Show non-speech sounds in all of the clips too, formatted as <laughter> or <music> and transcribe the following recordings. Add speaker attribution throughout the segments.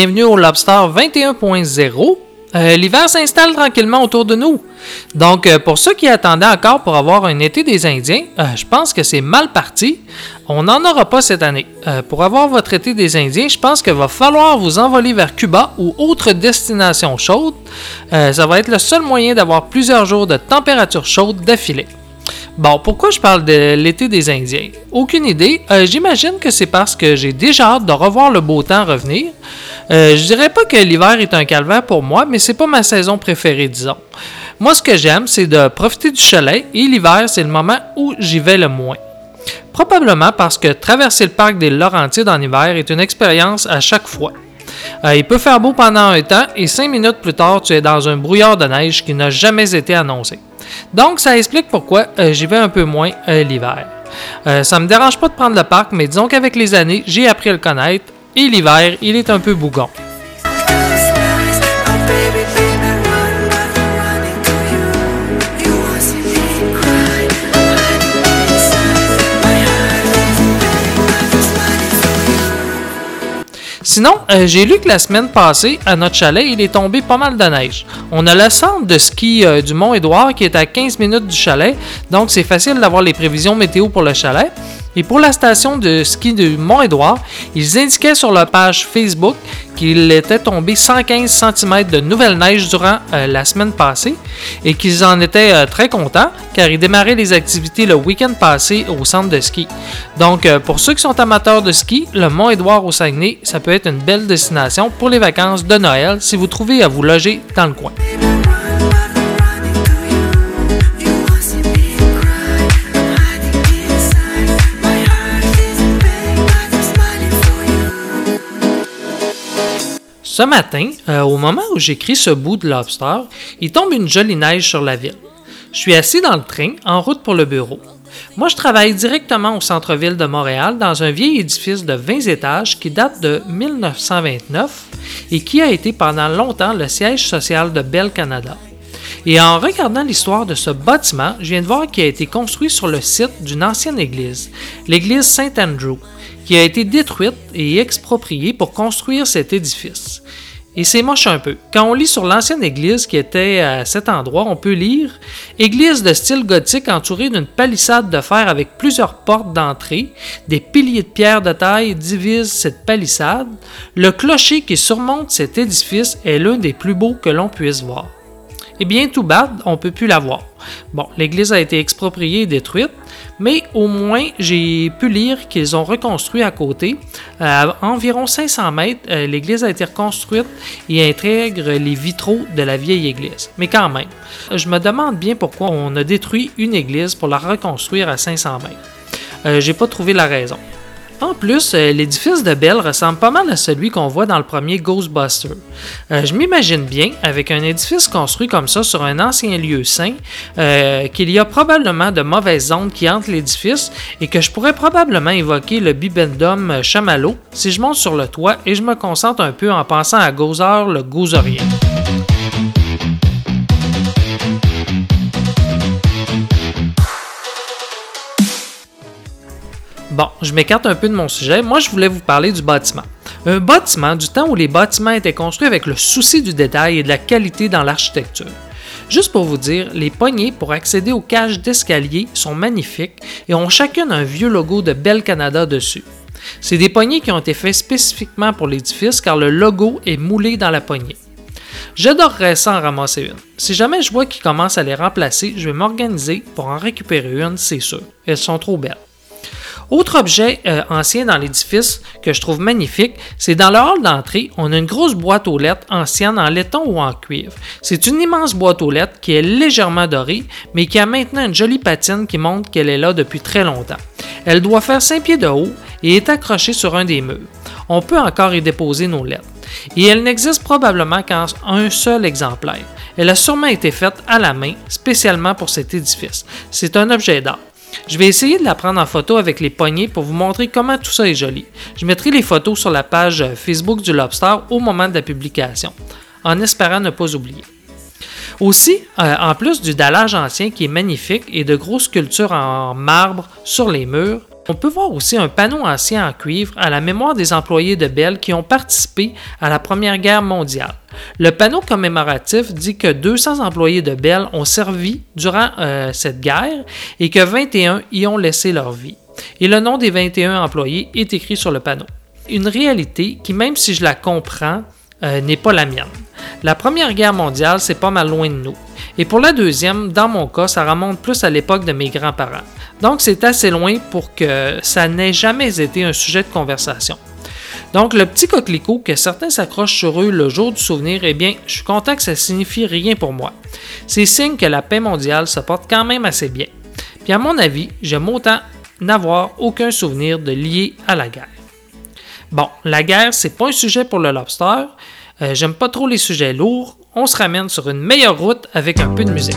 Speaker 1: bienvenue au Lobster 21.0. Euh, L'hiver s'installe tranquillement autour de nous. Donc, euh, pour ceux qui attendaient encore pour avoir un été des Indiens, euh, je pense que c'est mal parti. On n'en aura pas cette année. Pour avoir votre été des Indiens, je pense qu'il va falloir vous envoler vers Cuba ou autre destination chaude. Ça va être le seul moyen d'avoir plusieurs jours de température chaude d'affilée. Bon, pourquoi je parle de l'été des Indiens? Aucune idée. Euh, J'imagine que c'est parce que j'ai déjà hâte de revoir le beau temps revenir. Euh, je dirais pas que l'hiver est un calvaire pour moi, mais c'est pas ma saison préférée, disons. Moi, ce que j'aime, c'est de profiter du chalet et l'hiver, c'est le moment où j'y vais le moins. Probablement parce que traverser le parc des Laurentides en hiver est une expérience à chaque fois. Euh, il peut faire beau pendant un temps et cinq minutes plus tard, tu es dans un brouillard de neige qui n'a jamais été annoncé. Donc, ça explique pourquoi euh, j'y vais un peu moins euh, l'hiver. Ça me dérange pas de prendre le parc, mais disons qu'avec les années, j'ai appris à le connaître et l'hiver, il est un peu bougon. Sinon, euh, j'ai lu que la semaine passée, à notre chalet, il est tombé pas mal de neige. On a le centre de ski euh, du Mont-Édouard qui est à 15 minutes du chalet, donc c'est facile d'avoir les prévisions météo pour le chalet. Et pour la station de ski du Mont-Édouard, ils indiquaient sur leur page Facebook qu'il était tombé 115 cm de nouvelle neige durant euh, la semaine passée et qu'ils en étaient euh, très contents car ils démarraient les activités le week-end passé au centre de ski. Donc, euh, pour ceux qui sont amateurs de ski, le Mont-Édouard au Saguenay, ça peut être une belle destination pour les vacances de Noël si vous trouvez à vous loger dans le coin. Ce matin, euh, au moment où j'écris ce bout de Lobster, il tombe une jolie neige sur la ville. Je suis assis dans le train, en route pour le bureau. Moi, je travaille directement au centre-ville de Montréal, dans un vieil édifice de 20 étages qui date de 1929 et qui a été pendant longtemps le siège social de Bell Canada. Et en regardant l'histoire de ce bâtiment, je viens de voir qu'il a été construit sur le site d'une ancienne église, l'église Saint-Andrew, qui a été détruite et expropriée pour construire cet édifice. Et c'est moche un peu. Quand on lit sur l'ancienne église qui était à cet endroit, on peut lire Église de style gothique entourée d'une palissade de fer avec plusieurs portes d'entrée. Des piliers de pierre de taille divisent cette palissade. Le clocher qui surmonte cet édifice est l'un des plus beaux que l'on puisse voir. Eh bien, tout bad, on peut plus la voir. Bon, l'église a été expropriée et détruite, mais au moins j'ai pu lire qu'ils ont reconstruit à côté. Euh, à environ 500 mètres, euh, l'église a été reconstruite et intègre les vitraux de la vieille église. Mais quand même, je me demande bien pourquoi on a détruit une église pour la reconstruire à 500 mètres. Euh, j'ai pas trouvé la raison. En plus, euh, l'édifice de Bell ressemble pas mal à celui qu'on voit dans le premier Ghostbuster. Euh, je m'imagine bien, avec un édifice construit comme ça sur un ancien lieu saint, euh, qu'il y a probablement de mauvaises ondes qui hantent l'édifice et que je pourrais probablement évoquer le bibendum chamallow si je monte sur le toit et je me concentre un peu en pensant à Gozer le Gozerien. Bon, je m'écarte un peu de mon sujet. Moi, je voulais vous parler du bâtiment. Un bâtiment du temps où les bâtiments étaient construits avec le souci du détail et de la qualité dans l'architecture. Juste pour vous dire, les poignées pour accéder aux cages d'escalier sont magnifiques et ont chacune un vieux logo de Bell Canada dessus. C'est des poignées qui ont été faites spécifiquement pour l'édifice car le logo est moulé dans la poignée. J'adorerais ça en ramasser une. Si jamais je vois qu'ils commencent à les remplacer, je vais m'organiser pour en récupérer une, c'est sûr. Elles sont trop belles. Autre objet euh, ancien dans l'édifice que je trouve magnifique, c'est dans le hall d'entrée, on a une grosse boîte aux lettres ancienne en laiton ou en cuivre. C'est une immense boîte aux lettres qui est légèrement dorée, mais qui a maintenant une jolie patine qui montre qu'elle est là depuis très longtemps. Elle doit faire 5 pieds de haut et est accrochée sur un des murs. On peut encore y déposer nos lettres. Et elle n'existe probablement qu'en un seul exemplaire. Elle a sûrement été faite à la main, spécialement pour cet édifice. C'est un objet d'art. Je vais essayer de la prendre en photo avec les poignées pour vous montrer comment tout ça est joli. Je mettrai les photos sur la page Facebook du Lobster au moment de la publication, en espérant ne pas oublier. Aussi, euh, en plus du dallage ancien qui est magnifique et de grosses sculptures en marbre sur les murs, On peut voir aussi un panneau ancien en cuivre à la mémoire des employés de Bell qui ont participé à la Première Guerre mondiale. Le panneau commémoratif dit que 200 employés de Bell ont servi durant euh, cette guerre et que 21 y ont laissé leur vie. Et le nom des 21 employés est écrit sur le panneau. Une réalité qui, même si je la comprends, euh, n'est pas la mienne. La Première Guerre mondiale, c'est pas mal loin de nous. Et pour la deuxième, dans mon cas, ça remonte plus à l'époque de mes grands-parents. Donc c'est assez loin pour que ça n'ait jamais été un sujet de conversation. Donc le petit coquelicot que certains s'accrochent sur eux le jour du souvenir, eh bien, je suis content que ça signifie rien pour moi. C'est signe que la paix mondiale se porte quand même assez bien. Puis à mon avis, j'aime autant n'avoir aucun souvenir de lié à la guerre. Bon, la guerre, c'est pas un sujet pour le lobster. Euh, J'aime pas trop les sujets lourds. On se ramène sur une meilleure route avec un peu de musique.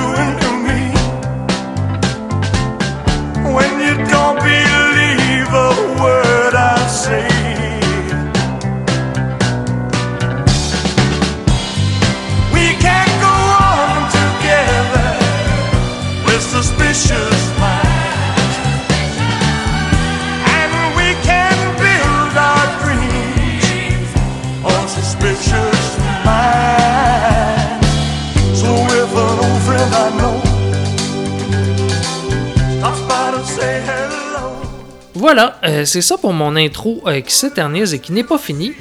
Speaker 1: Voilà, euh, c'est ça pour mon intro euh, qui s'éternise et qui n'est pas fini.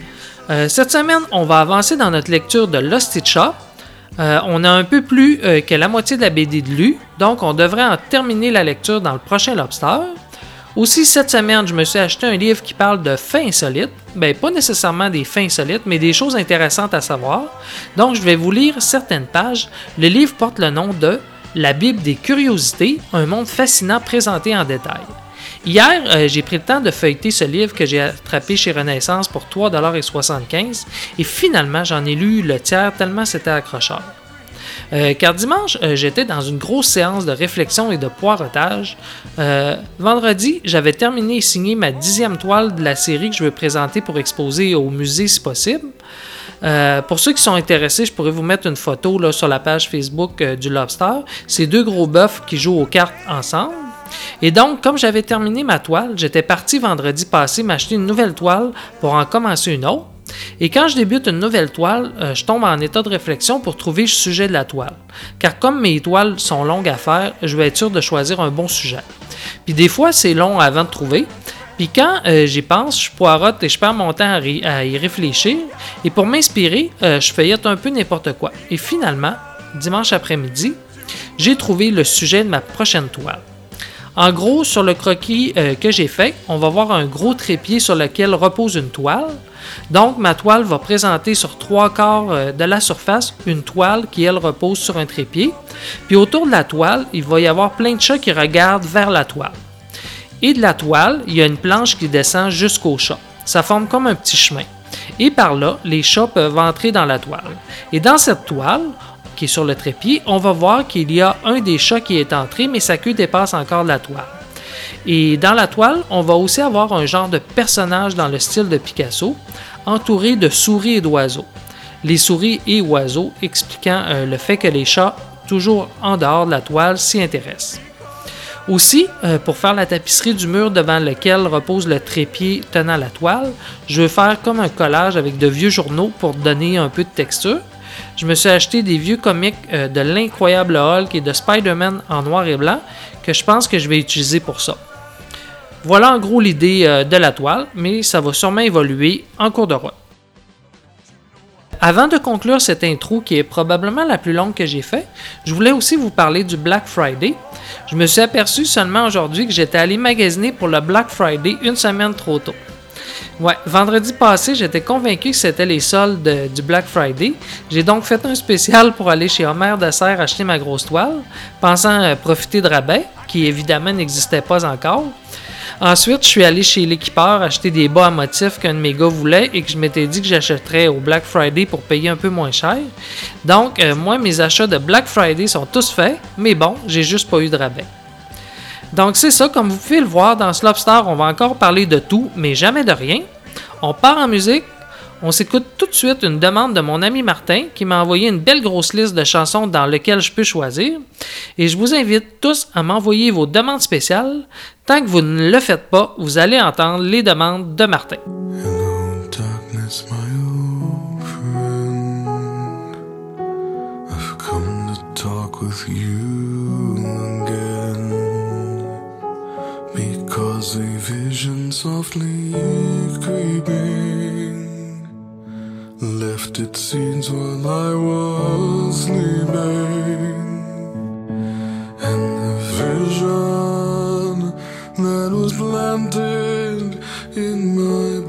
Speaker 1: Euh, cette semaine, on va avancer dans notre lecture de Lost. Euh, on a un peu plus que la moitié de la BD de lu, donc on devrait en terminer la lecture dans le prochain Lobster. Aussi, cette semaine, je me suis acheté un livre qui parle de faits insolites. Ben, pas nécessairement des faits insolites, mais des choses intéressantes à savoir. Donc, je vais vous lire certaines pages. Le livre porte le nom de La Bible des curiosités, un monde fascinant présenté en détail. Hier, euh, j'ai pris le temps de feuilleter ce livre que j'ai attrapé chez Renaissance pour 3,75$ et finalement, j'en ai lu le tiers tellement c'était accrocheur. Euh, car dimanche, euh, j'étais dans une grosse séance de réflexion et de poireautage. Euh, vendredi, j'avais terminé et signé ma dixième toile de la série que je veux présenter pour exposer au musée si possible. Pour ceux qui sont intéressés, je pourrais vous mettre une photo sur la page Facebook du Lobster. C'est deux gros bœufs qui jouent aux cartes ensemble. Et donc, comme j'avais terminé ma toile, j'étais parti vendredi passé m'acheter une nouvelle toile pour en commencer une autre. Et quand je débute une nouvelle toile, euh, je tombe en état de réflexion pour trouver le sujet de la toile. Car comme mes toiles sont longues à faire, je vais être sûr de choisir un bon sujet. Puis des fois, c'est long avant de trouver. Puis quand euh, j'y pense, je poirote et je perds mon temps à, y réfléchir. Et pour m'inspirer, euh, je feuillette un peu n'importe quoi. Et finalement, dimanche après-midi, j'ai trouvé le sujet de ma prochaine toile. En gros, sur le croquis euh, que j'ai fait, on va voir un gros trépied sur lequel repose une toile. Donc, ma toile va présenter sur trois quarts euh, de la surface une toile qui, elle, repose sur un trépied. Puis autour de la toile, il va y avoir plein de chats qui regardent vers la toile. Et de la toile, il y a une planche qui descend jusqu'au chat. Ça forme comme un petit chemin. Et par là, les chats peuvent entrer dans la toile. Et dans cette toile, sur le trépied, on va voir qu'il y a un des chats qui est entré, mais sa queue dépasse encore la toile. Et dans la toile, on va aussi avoir un genre de personnage dans le style de Picasso, entouré de souris et d'oiseaux. Les souris et oiseaux expliquant euh, le fait que les chats, toujours en dehors de la toile, s'y intéressent. Aussi, euh, pour faire la tapisserie du mur devant lequel repose le trépied tenant la toile, je veux faire comme un collage avec de vieux journaux pour donner un peu de texture. Je me suis acheté des vieux comics euh, de l'incroyable Hulk et de Spider-Man en noir et blanc que je pense que je vais utiliser pour ça. Voilà en gros l'idée euh, de la toile, mais ça va sûrement évoluer en cours de route. Avant de conclure cette intro qui est probablement la plus longue que j'ai faite, je voulais aussi vous parler du Black Friday. Je me suis aperçu seulement aujourd'hui que j'étais allé magasiner pour le Black Friday une semaine trop tôt. Ouais, vendredi passé, j'étais convaincu que c'était les soldes de- du Black Friday. J'ai donc fait un spécial pour aller chez Homer de Serre acheter ma grosse toile, pensant euh, profiter de rabais, qui évidemment n'existait pas encore. Ensuite, je suis allé chez l'équipeur acheter des bas à motifs qu'un de mes gars voulait et que je m'étais dit que j'achèterais au Black Friday pour payer un peu moins cher. Donc, euh, moi, mes achats de Black Friday sont tous faits, mais bon, j'ai juste pas eu de rabais. Donc, c'est ça, comme vous pouvez le voir, dans ce Lobster, on va encore parler de tout, mais jamais de rien. On part en musique. On s'écoute tout de suite une demande de mon ami Martin qui m'a envoyé une belle grosse liste de chansons dans lesquelles je peux choisir. Et je vous invite tous à m'envoyer vos demandes spéciales. Tant que vous ne le faites pas, vous allez entendre les demandes de Martin.
Speaker 2: Hello, darkness, my Because a vision softly creeping left its seeds while I was sleeping. And the vision that was planted in my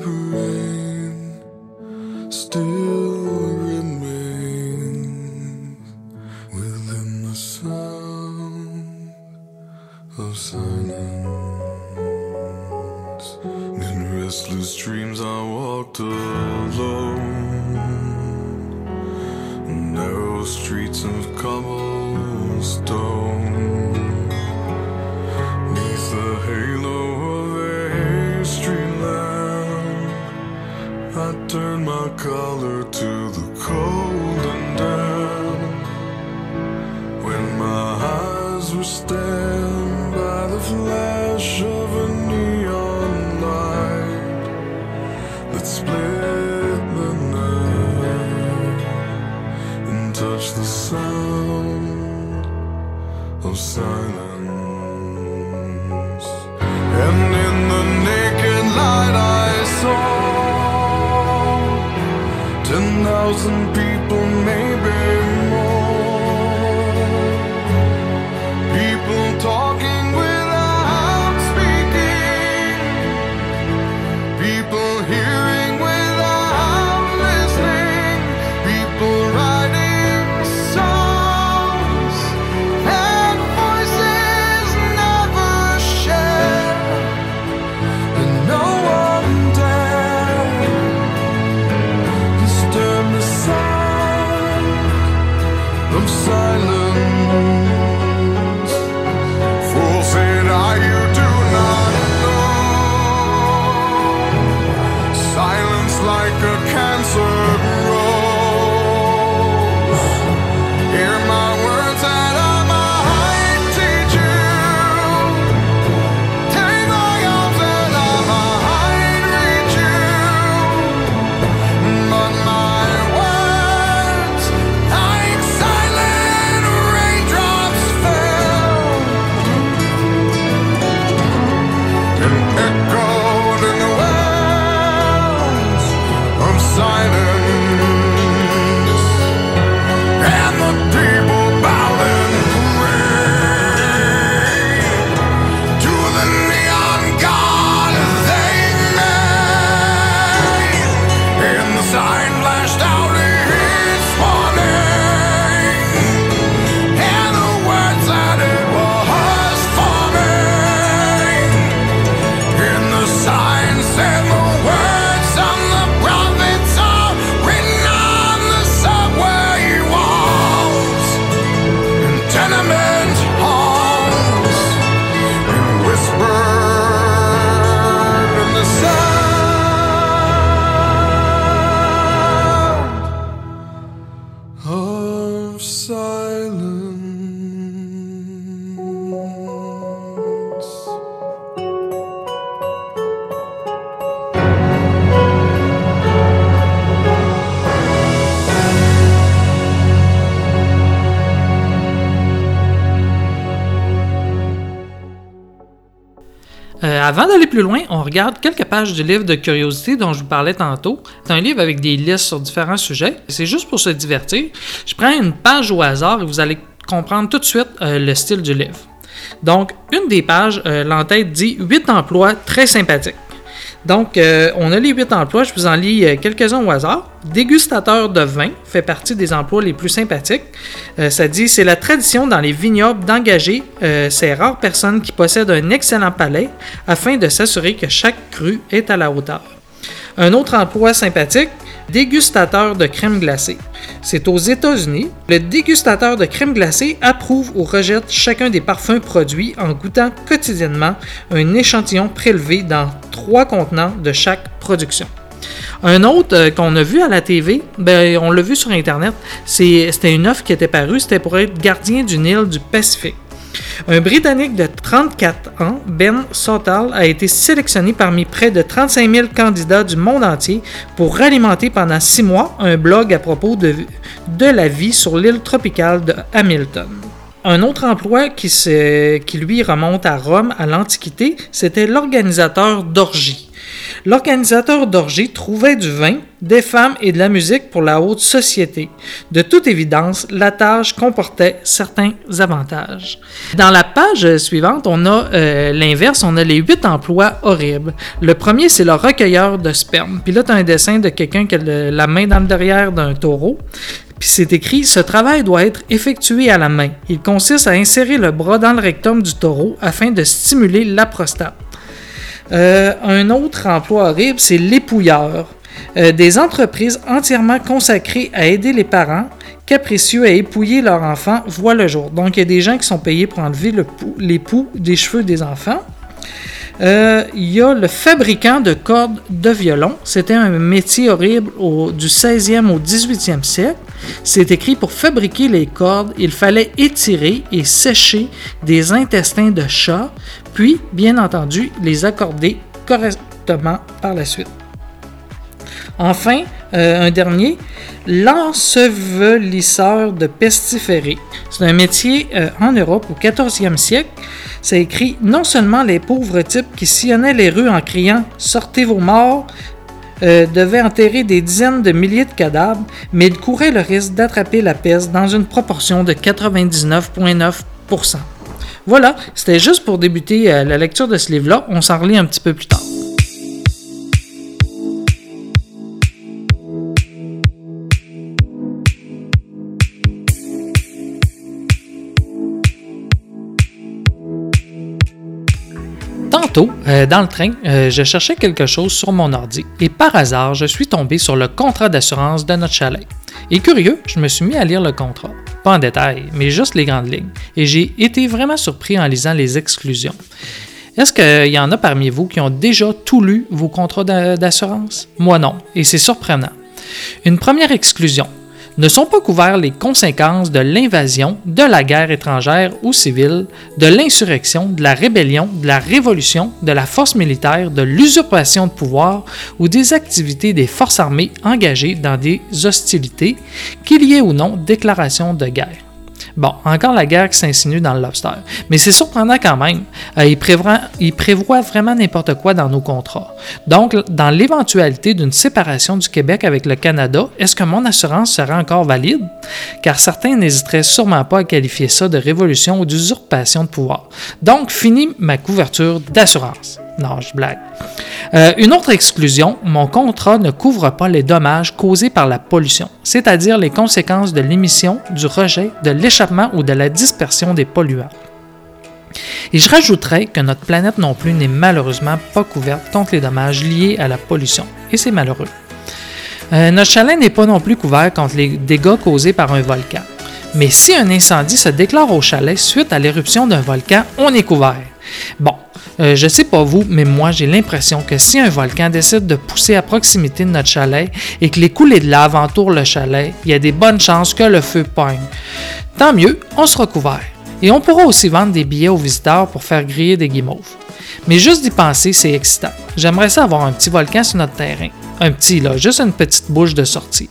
Speaker 1: avant d'aller plus loin, on regarde quelques pages du livre de curiosité dont je vous parlais tantôt. C'est un livre avec des listes sur différents sujets. C'est juste pour se divertir. Je prends une page au hasard et vous allez comprendre tout de suite euh, le style du livre. Donc, une des pages, euh, l'entête dit 8 emplois très sympathiques. Donc, euh, on a les huit emplois, je vous en lis euh, quelques-uns au hasard. Dégustateur de vin fait partie des emplois les plus sympathiques. Euh, ça dit c'est la tradition dans les vignobles d'engager ces rares personnes qui possèdent un excellent palais afin de s'assurer que chaque cru est à la hauteur. Un autre emploi sympathique, dégustateur de crème glacée. C'est aux États-Unis. Le dégustateur de crème glacée approuve ou rejette chacun des parfums produits en goûtant quotidiennement un échantillon prélevé dans trois contenants de chaque production. Un autre euh, qu'on a vu à la TV, ben, on l'a vu sur Internet, c'était une offre qui était parue, c'était pour être gardien d'une île du Pacifique. Un Britannique de 34 ans, Ben Sottal, a été sélectionné parmi près de 35 000 candidats du monde entier pour alimenter pendant six mois un blog à propos de, la vie sur l'île tropicale de Hamilton. Un autre emploi qui, qui lui remonte à Rome à l'Antiquité, c'était l'organisateur d'orgies. L'organisateur d'orgies trouvait du vin, des femmes et de la musique pour la haute société. De toute évidence, la tâche comportait certains avantages. Dans la page suivante, on a euh, l'inverse, on a les huit emplois horribles. Le premier, c'est le recueilleur de sperme. Puis là, tu as un dessin de quelqu'un qui a la main dans le derrière d'un taureau. Puis c'est écrit Ce travail doit être effectué à la main. Il consiste à insérer le bras dans le rectum du taureau afin de stimuler la prostate. Euh, un autre emploi horrible, c'est l'épouilleur. Euh, des entreprises entièrement consacrées à aider les parents capricieux à épouiller leurs enfants voient le jour. Donc, il y a des gens qui sont payés pour enlever les poux des cheveux des enfants. Euh, il y a le fabricant de cordes de violon. C'était un métier horrible du 16e au 18e siècle. C'est écrit pour fabriquer les cordes, il fallait étirer et sécher des intestins de chat, puis, bien entendu, les accorder correctement par la suite. Enfin, euh, un dernier, l'ensevelisseur de pestiférés. C'est un métier euh, en Europe au 14e siècle. Ça écrit non seulement les pauvres types qui sillonnaient les rues en criant Sortez vos morts euh, devaient enterrer des dizaines de milliers de cadavres, mais ils couraient le risque d'attraper la peste dans une proportion de 99,9%. Voilà, c'était juste pour débuter euh, la lecture de ce livre-là. On s'en relit un petit peu plus tard. Euh, dans le train, euh, je cherchais quelque chose sur mon ordi et par hasard, je suis tombé sur le contrat d'assurance de notre chalet. Et curieux, je me suis mis à lire le contrat. Pas en détail, mais juste les grandes lignes. Et j'ai été vraiment surpris en lisant les exclusions. Est-ce qu'il y en a parmi vous qui ont déjà tout lu vos contrats d'a- d'assurance? Moi non, et c'est surprenant. Une première exclusion. Ne sont pas couverts les conséquences de l'invasion, de la guerre étrangère ou civile, de l'insurrection, de la rébellion, de la révolution, de la force militaire, de l'usurpation de pouvoir ou des activités des forces armées engagées dans des hostilités, qu'il y ait ou non déclaration de guerre. Bon, encore la guerre qui s'insinue dans le lobster. Mais c'est surprenant quand même. Euh, il, vraiment n'importe quoi dans nos contrats. Donc, dans l'éventualité d'une séparation du Québec avec le Canada, est-ce que mon assurance sera encore valide? Car certains n'hésiteraient sûrement pas à qualifier ça de révolution ou d'usurpation de pouvoir. Donc, fini ma couverture d'assurance. Non, je blague. Euh, une autre exclusion, mon contrat ne couvre pas les dommages causés par la pollution, c'est-à-dire les conséquences de l'émission, du rejet, de l'échappement ou de la dispersion des polluants. Et je rajouterais que notre planète non plus n'est malheureusement pas couverte contre les dommages liés à la pollution, et c'est malheureux. Euh, notre chalet n'est pas non plus couvert contre les dégâts causés par un volcan. Mais si un incendie se déclare au chalet suite à l'éruption d'un volcan, on est couvert. Bon, euh, je sais pas vous, mais moi j'ai l'impression que si un volcan décide de pousser à proximité de notre chalet et que les coulées de lave entourent le chalet, il y a des bonnes chances que le feu pogne. Tant mieux, on sera couvert. Et on pourra aussi vendre des billets aux visiteurs pour faire griller des guimauves. Mais juste d'y penser, c'est excitant. J'aimerais ça avoir un petit volcan sur notre terrain. Un petit, là, juste une petite bouche de sortie.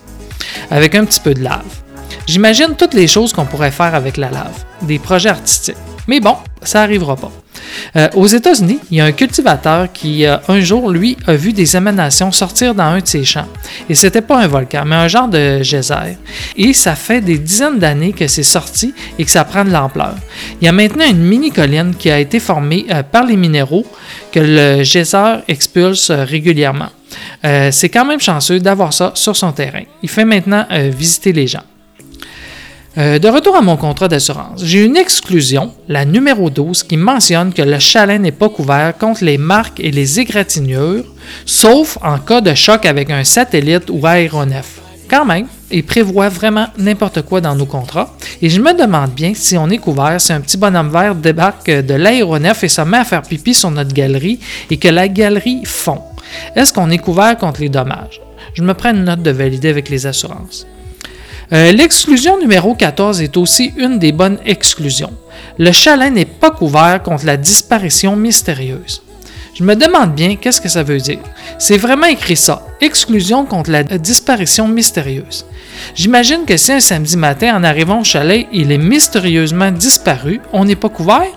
Speaker 1: Avec un petit peu de lave. J'imagine toutes les choses qu'on pourrait faire avec la lave. Des projets artistiques. Mais bon, ça arrivera pas. Euh, aux États-Unis, il y a un cultivateur qui, euh, un jour, lui, a vu des émanations sortir dans un de ses champs. Et c'était pas un volcan, mais un genre de geyser. Et ça fait des dizaines d'années que c'est sorti et que ça prend de l'ampleur. Il y a maintenant une mini-colline qui a été formée euh, par les minéraux que le geyser expulse régulièrement. C'est quand même chanceux d'avoir ça sur son terrain. Il fait maintenant visiter les gens. Euh, de retour à mon contrat d'assurance, j'ai une exclusion, la numéro 12, qui mentionne que le chalet n'est pas couvert contre les marques et les égratignures, sauf en cas de choc avec un satellite ou aéronef. Quand même, il prévoit vraiment n'importe quoi dans nos contrats, et je me demande bien si on est couvert si un petit bonhomme vert débarque de l'aéronef et se met à faire pipi sur notre galerie et que la galerie fond. Est-ce qu'on est couvert contre les dommages? Je me prends une note de valider avec les assurances. Euh, L'exclusion numéro 14 est aussi une des bonnes exclusions. Le chalet n'est pas couvert contre la disparition mystérieuse. Je me demande bien qu'est-ce que ça veut dire. C'est vraiment écrit ça, exclusion contre la disparition mystérieuse. J'imagine que si un samedi matin, en arrivant au chalet, il est mystérieusement disparu, on n'est pas couvert?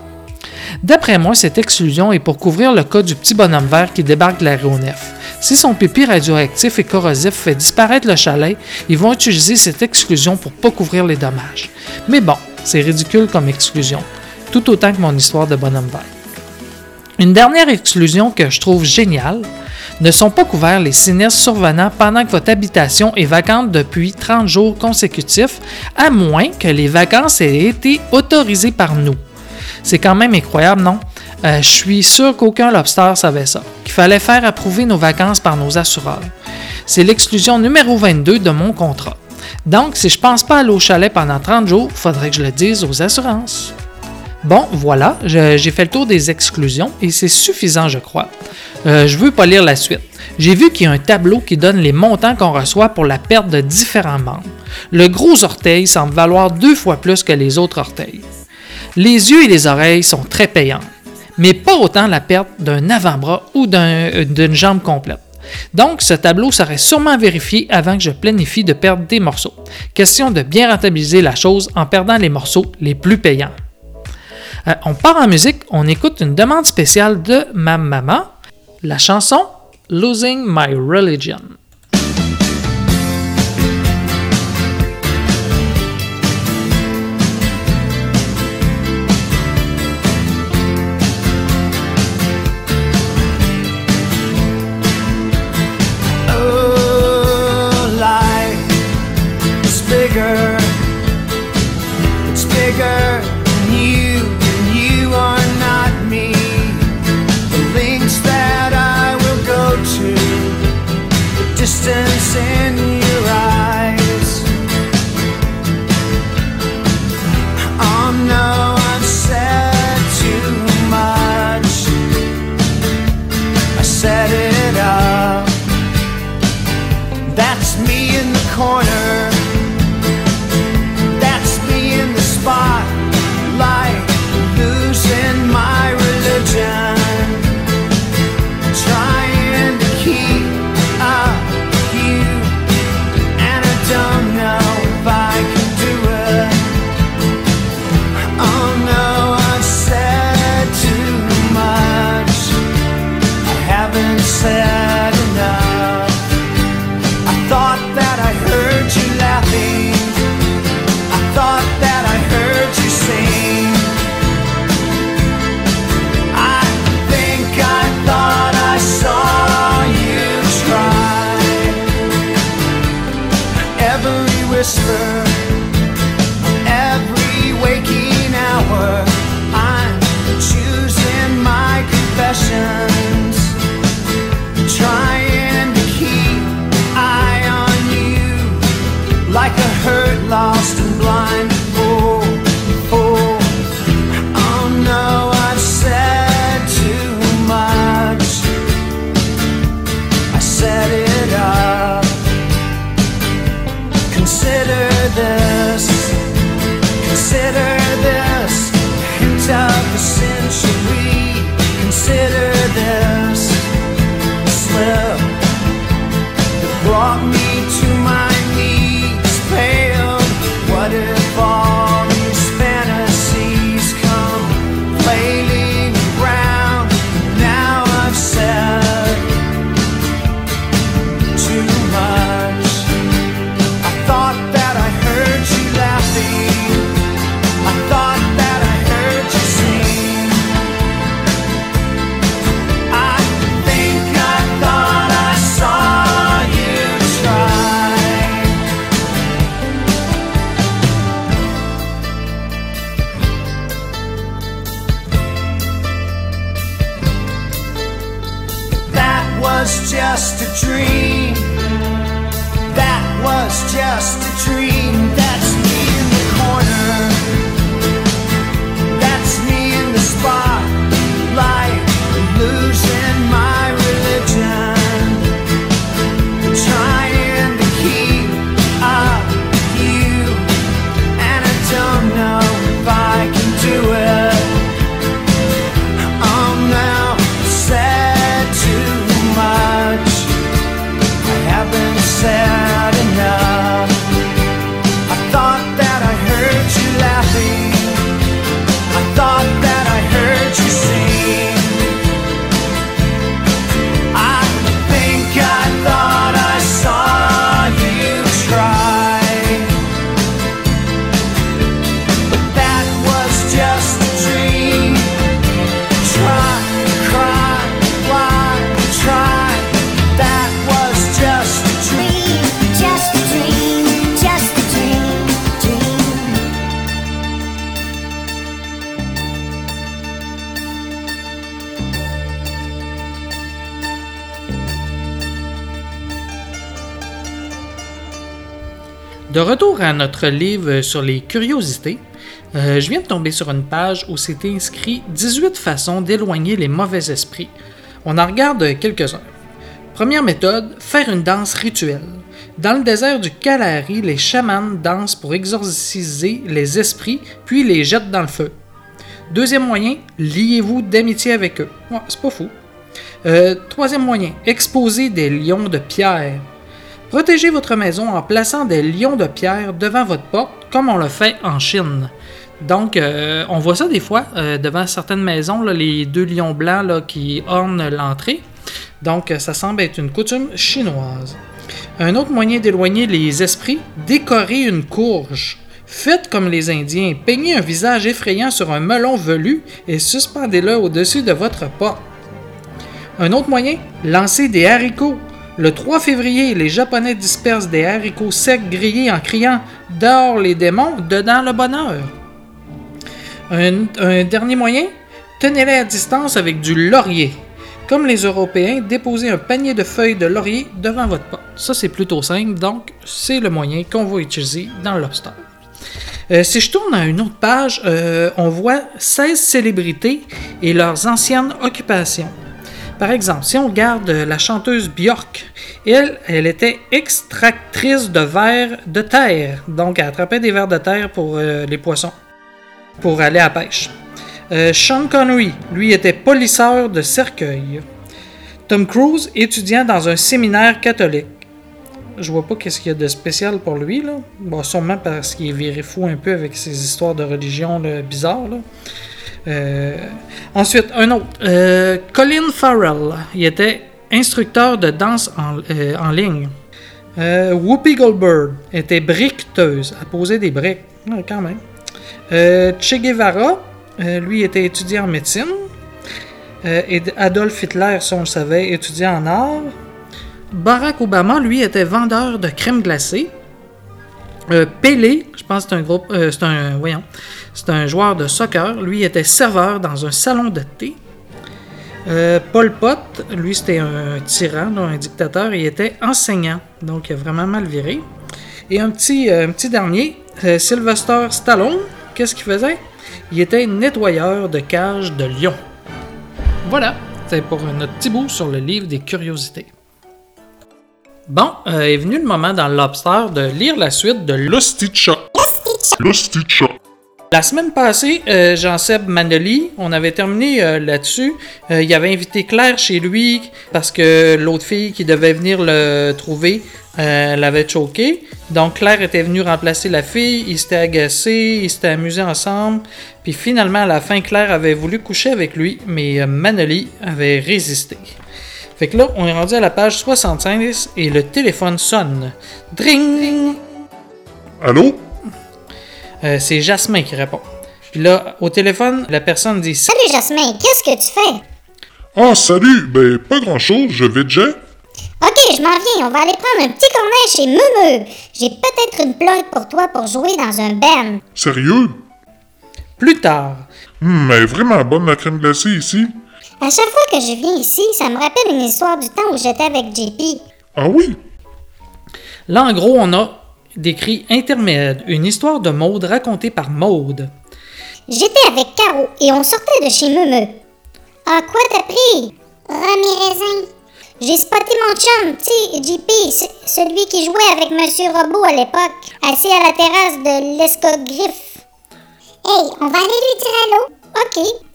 Speaker 1: D'après moi, cette exclusion est pour couvrir le cas du petit bonhomme vert qui débarque de l'aéronef. Si son pipi radioactif et corrosif fait disparaître le chalet, ils vont utiliser cette exclusion pour pas couvrir les dommages. Mais bon, c'est ridicule comme exclusion, tout autant que mon histoire de bonhomme vert. Une dernière exclusion que je trouve géniale, ne sont pas couverts les sinistres survenant pendant que votre habitation est vacante depuis 30 jours consécutifs, à moins que les vacances aient été autorisées par nous. C'est quand même incroyable, non? Euh, je suis sûr qu'aucun lobster savait ça, qu'il fallait faire approuver nos vacances par nos assureurs. C'est l'exclusion numéro 22 de mon contrat. Donc, si je pense pas aller au chalet pendant 30 jours, faudrait que je le dise aux assurances. Bon, voilà, j'ai fait le tour des exclusions et c'est suffisant, je crois. Euh, je veux pas lire la suite. J'ai vu qu'il y a un tableau qui donne les montants qu'on reçoit pour la perte de différents membres. Le gros orteil semble valoir deux fois plus que les autres orteils. Les yeux et les oreilles sont très payants, mais pas autant la perte d'un avant-bras ou euh, d'une jambe complète. Donc, ce tableau serait sûrement vérifié avant que je planifie de perdre des morceaux. Question de bien rentabiliser la chose en perdant les morceaux les plus payants. Euh, on part en musique, on écoute une demande spéciale de ma maman, la chanson Losing My Religion. De retour à notre livre sur les curiosités, euh, je viens de tomber sur une page où c'était inscrit 18 façons d'éloigner les mauvais esprits. On en regarde quelques-uns. Première méthode, faire une danse rituelle. Dans le désert du Kalahari, les chamans dansent pour exorciser les esprits, puis les jettent dans le feu. Deuxième moyen, liez-vous d'amitié avec eux. C'est pas fou. Euh, troisième moyen, exposer des lions de pierre. Protégez votre maison en plaçant des lions de pierre devant votre porte, comme on le fait en Chine. Donc, euh, on voit ça des fois euh, devant certaines maisons, les deux lions blancs qui ornent l'entrée. Donc, euh, ça semble être une coutume chinoise. Un autre moyen d'éloigner les esprits, décorer une courge. Faites comme les Indiens, peignez un visage effrayant sur un melon velu et suspendez-le au-dessus de votre porte. Un autre moyen, lancer des haricots. Le 3 février, les Japonais dispersent des haricots secs grillés en criant Dehors les démons, dedans le bonheur. Un, dernier moyen, tenez-les à distance avec du laurier. Comme les Européens, déposez un panier de feuilles de laurier devant votre porte. Ça, c'est plutôt simple, donc c'est le moyen qu'on va utiliser dans le lobster. Euh, si je tourne à une autre page, euh, on voit 16 célébrités et leurs anciennes occupations. Par exemple, si on regarde euh, la chanteuse Björk, elle, était extractrice de vers de terre. Donc, elle attrapait des vers de terre pour euh, les poissons, pour aller à pêche. Euh, Sean Connery, lui, était polisseur de cercueil. Tom Cruise, étudiant dans un séminaire catholique. Je vois pas qu'est-ce qu'il y a de spécial pour lui, là. Bon, sûrement parce qu'il est viré fou un peu avec ses histoires de religion là, bizarres. Euh, ensuite, un autre. Euh, Colin Farrell. Il était instructeur de danse en, euh, ligne. Euh, Whoopi Goldberg était briqueteuse. Elle posait des briques. Ouais, quand même. Che Guevara, lui, était étudiant en médecine. Et Adolf Hitler, ça on le savait, étudiant en art. Barack Obama, lui, était vendeur de crème glacée. Euh, Pelé, je pense que c'est un groupe, euh, c'est un, voyons, c'est un joueur de soccer. Lui était serveur dans un salon de thé. Euh, Pol Pot, lui c'était un tyran, donc un dictateur. Il était enseignant, donc il a vraiment mal viré. Et un petit, euh, un petit dernier, euh, Sylvester Stallone, qu'est-ce qu'il faisait? Il était nettoyeur de cages de lions. Voilà, c'est pour notre petit bout sur le livre des curiosités. Bon, euh, est venu le moment dans le Lobster de lire la suite de
Speaker 3: L'Osticha. L'Osticha.
Speaker 1: La semaine passée, euh, Jean-Seb Manoli, on avait terminé euh, là-dessus. Euh, il avait invité Claire chez lui parce que l'autre fille qui devait venir le trouver l'avait choqué. Donc Claire était venue remplacer la fille, ils s'étaient agacés, ils s'étaient amusés ensemble. Puis finalement, à la fin, Claire avait voulu coucher avec lui, mais Manoli avait résisté. Fait que là, on est rendu à la page 65 et le téléphone sonne. Dring!
Speaker 3: Allô?
Speaker 1: Euh, c'est Jasmin qui répond. Puis là, au téléphone, la personne dit
Speaker 4: Salut Jasmin, qu'est-ce que tu fais?
Speaker 3: Ah, salut! Ben, pas grand-chose, je vais déjà.
Speaker 4: Ok, je m'en viens, on va aller prendre un petit cornet chez Mumu. J'ai peut-être une plug pour toi pour jouer dans un band.
Speaker 3: Sérieux?
Speaker 1: plus tard.
Speaker 3: Hum, elle est vraiment bonne la crème glacée ici.
Speaker 4: À chaque fois que je viens ici, ça me rappelle une histoire du temps où j'étais avec JP.
Speaker 3: Ah oui?
Speaker 1: Là, en gros, on a décrit Intermède, une histoire de Maude racontée par Maude.
Speaker 4: J'étais avec Caro et on sortait de chez Meumeu. Ah, quoi t'as pris? Rami raisin. J'ai spoté mon chum, tu sais, JP, ce- celui qui jouait avec Monsieur Robot à l'époque, assis à la terrasse de l'escogriffe. Hey, on va aller lui dire allô? OK.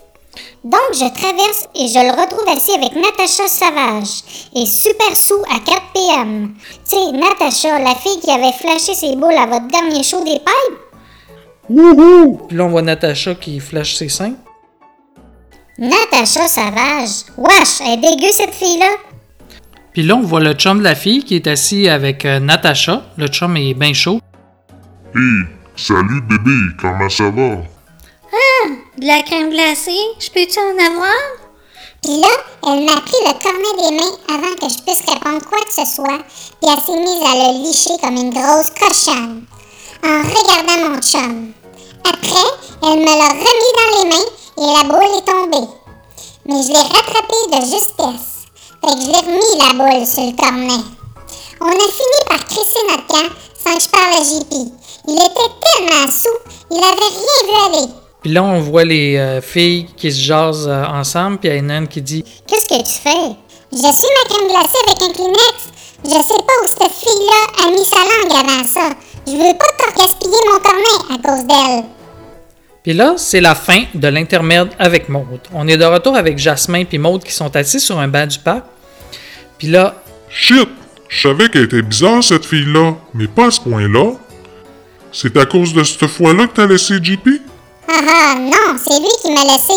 Speaker 4: Donc, je traverse et je le retrouve assis avec Natacha Savage et super sous à 4 p.m. Tu sais, Natacha, la fille qui avait flashé ses boules à votre dernier show des pipes?
Speaker 1: Wouhou! Puis là, on voit Natacha qui flash ses seins.
Speaker 4: Natacha Savage. Wesh, elle est dégueu cette fille-là.
Speaker 1: Puis là, on voit le chum de la fille qui est assis avec euh, Natacha. Le chum est bien chaud.
Speaker 3: Hé, salut bébé, comment ça va?
Speaker 4: De la crème glacée, je peux-tu en avoir? Puis là, elle m'a pris le cornet des mains avant que je puisse répondre quoi que ce soit, puis elle s'est mise à le licher comme une grosse cochonne, en regardant mon chum. Après, elle me l'a remis dans les mains et la boule est tombée. Mais je l'ai rattrapée de justesse. Fait que je l'ai remis la boule sur le cornet. On a fini par crisser notre camp sans que je parle à JP. Il était tellement sous, il avait rien vu aller.
Speaker 1: Puis là, on voit les euh, filles qui se jasent euh, ensemble. Puis il y en a une qui dit
Speaker 4: Qu'est-ce que tu fais? Je suis ma crème glacée avec un Kleenex. Je sais pas où cette fille-là a mis sa langue avant ça. Je veux pas te gaspiller mon cornet à cause d'elle.
Speaker 1: Puis là, c'est la fin de l'intermède avec Maude. On est de retour avec Jasmin puis Maude qui sont assis sur un banc du parc. Puis là,
Speaker 3: Shit! Je savais qu'elle était bizarre cette fille-là, mais pas à ce point-là. C'est à cause de cette fois-là que t'as laissé JP?
Speaker 4: Ah ah, non, c'est lui qui m'a laissé.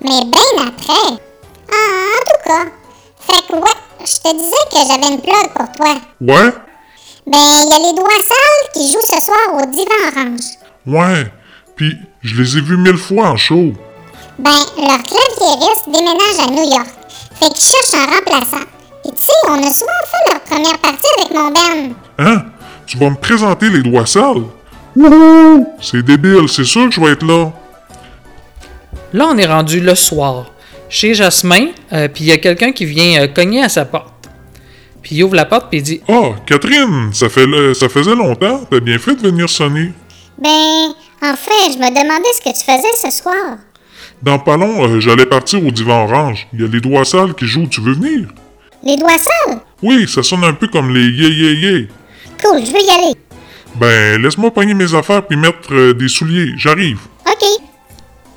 Speaker 4: Mais bien après. Ah, en tout cas. Fait que ouais, je te disais que j'avais une plug pour toi.
Speaker 3: Ouais?
Speaker 4: Ben, il y a les doigts sales qui jouent ce soir au divan orange.
Speaker 3: Ouais. Puis, je les ai vus mille fois en show.
Speaker 4: Ben, leur claviériste déménage à New York. Fait qu'ils cherchent un remplaçant. Et tu sais, on a souvent fait leur première partie avec mon Ben.
Speaker 3: Hein? Tu vas me présenter les doigts sales? Wouhou! C'est débile, c'est sûr que je vais être là.
Speaker 1: là, on est rendu le soir chez Jasmin. euh, puis il y a quelqu'un qui vient euh, cogner à sa porte. Puis il ouvre la porte puis il dit
Speaker 3: Ah, Catherine, ça, fait, le- ça faisait longtemps. T'as bien fait de venir sonner.
Speaker 4: Ben, en fait, je me demandais ce que tu faisais ce soir.
Speaker 3: Dans pas long, euh, j'allais partir au divan orange. Il y a les doigts sales qui jouent. Tu veux venir?
Speaker 4: Les doigts sales?
Speaker 3: Oui, ça sonne un peu comme les yeah yeah yeah.
Speaker 4: Cool, je veux y aller.
Speaker 3: Ben, laisse-moi pogner mes affaires puis mettre euh, des souliers. J'arrive.
Speaker 4: OK.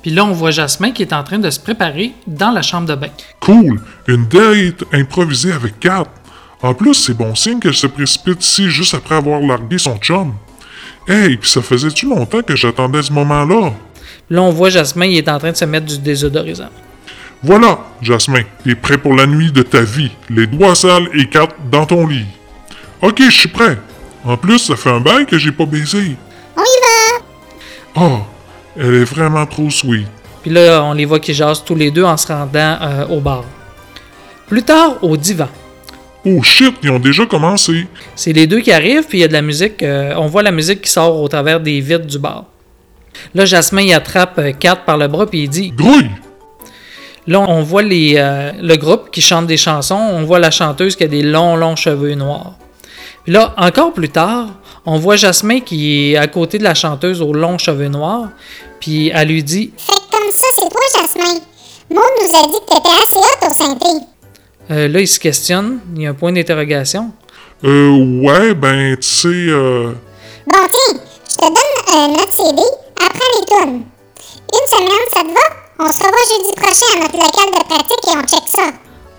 Speaker 1: Puis là, on voit Jasmin qui est en train de se préparer dans la chambre de bain.
Speaker 3: Cool! Une date improvisée avec Kat. En plus, c'est bon signe qu'elle se précipite ici juste après avoir largué son chum. Hey, puis ça faisait-tu longtemps que j'attendais ce moment-là?
Speaker 1: Là, on voit Jasmin, il est en train de se mettre du désodorisant.
Speaker 3: Voilà, Jasmin, t'es prêt pour la nuit de ta vie. Les doigts sales et Kat dans ton lit. Ok, je suis prêt. En plus, ça fait un bail que j'ai pas baisé.
Speaker 4: On y va.
Speaker 3: Oh, elle est vraiment trop sweet.
Speaker 1: Puis là, on les voit qui jasent tous les deux en se rendant euh, au bar. Plus tard, au divan.
Speaker 3: Oh shit, ils ont déjà commencé.
Speaker 1: C'est les deux qui arrivent, puis il y a de la musique. euh, on voit la musique qui sort au travers des vitres du bar. Là, Jasmin, il attrape euh, Kat par le bras, puis il dit
Speaker 3: Grouille!
Speaker 1: Là, on voit les, euh, le groupe qui chante des chansons. On voit la chanteuse qui a des longs, longs cheveux noirs. Puis là, encore plus tard, on voit Jasmin qui est à côté de la chanteuse aux longs cheveux noirs. Puis elle lui dit
Speaker 4: Fait que comme ça, c'est toi, Jasmin. Maud nous a dit que t'étais assez haute au synthé.
Speaker 1: euh, Là, il se questionne. Il y a un point d'interrogation.
Speaker 3: Euh, ouais, ben, tu sais, euh.
Speaker 4: Bon, tiens, je te donne euh, notre CD. Apprends les tunes. Une semaine, ça te va? On se revoit jeudi prochain à notre local de pratique et on check ça.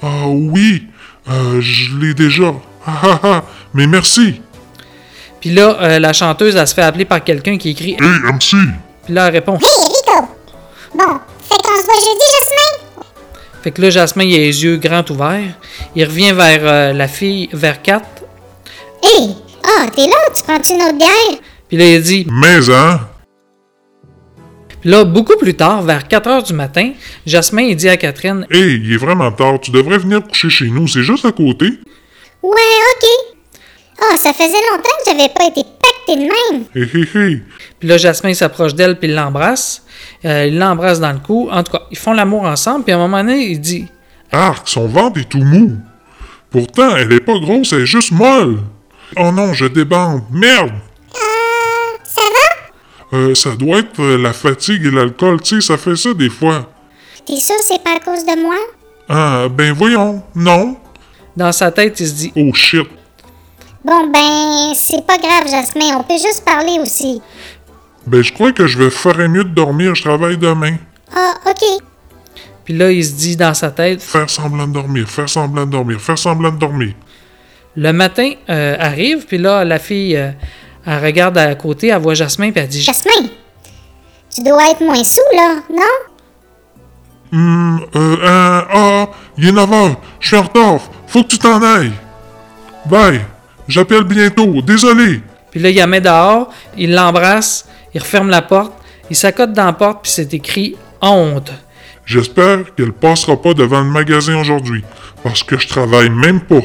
Speaker 3: Ah oui, euh, je l'ai déjà. Ah ah ah, mais merci.
Speaker 1: Puis là, euh, la chanteuse, elle se fait appeler par quelqu'un qui écrit.
Speaker 3: Hey, MC!
Speaker 1: Puis là, elle répond.
Speaker 4: Hey, Rico! Bon, fait qu'on se voit jeudi, Jasmin?
Speaker 1: Fait que là, Jasmin, il a les yeux grands ouverts. Il revient vers euh, la fille, vers Kat.
Speaker 4: Hey! Ah, t'es là? Tu prends-tu une autre bière?
Speaker 1: Puis là, il dit.
Speaker 3: Mais, hein?
Speaker 1: Puis là, beaucoup plus tard, vers 4 heures du matin, Jasmin, il dit à Catherine.
Speaker 3: Hey, il est vraiment tard. Tu devrais venir coucher chez nous. C'est juste à côté.
Speaker 4: Ouais, ok. Ah, ça faisait longtemps que j'avais pas été pacté de même.
Speaker 3: Hé hé hé.
Speaker 1: Puis là, Jasmin s'approche d'elle, puis il l'embrasse. Euh, il l'embrasse dans le cou. En tout cas, ils font l'amour ensemble. Puis à un moment donné, il dit
Speaker 3: Arc, son ventre est tout mou. Pourtant, elle est pas grosse, elle est juste molle. Oh non, je débande. Merde!
Speaker 4: Ça va?
Speaker 3: Euh, ça doit être euh, la fatigue et l'alcool, tu sais, ça fait ça des fois.
Speaker 4: T'es sûr que c'est pas à cause de moi?
Speaker 3: Ah, ben voyons, non.
Speaker 1: Dans sa tête, il se dit
Speaker 3: Oh shit.
Speaker 4: Bon, ben, c'est pas grave, Jasmin. On peut juste parler aussi.
Speaker 3: Ben je crois que je vais faire mieux de dormir, je travaille demain.
Speaker 4: Ah, ok.
Speaker 1: Puis là, il se dit dans sa tête
Speaker 3: Faire semblant de dormir, faire semblant de dormir, faire semblant de dormir.
Speaker 1: Le matin euh, arrive, puis là, la fille, euh, elle regarde à côté, elle voit Jasmin, puis elle dit
Speaker 4: Jasmin, tu dois être moins sous, là, non?
Speaker 3: Hum, euh, euh, ah, il est 9 heures, je suis en retard, faut que tu t'en ailles. Bye, j'appelle bientôt, désolé.
Speaker 1: Puis là, il la met dehors, il l'embrasse, il referme la porte, il s'accote dans la porte, puis c'est écrit honte.
Speaker 3: J'espère qu'elle passera pas devant le magasin aujourd'hui, parce que je travaille même pas.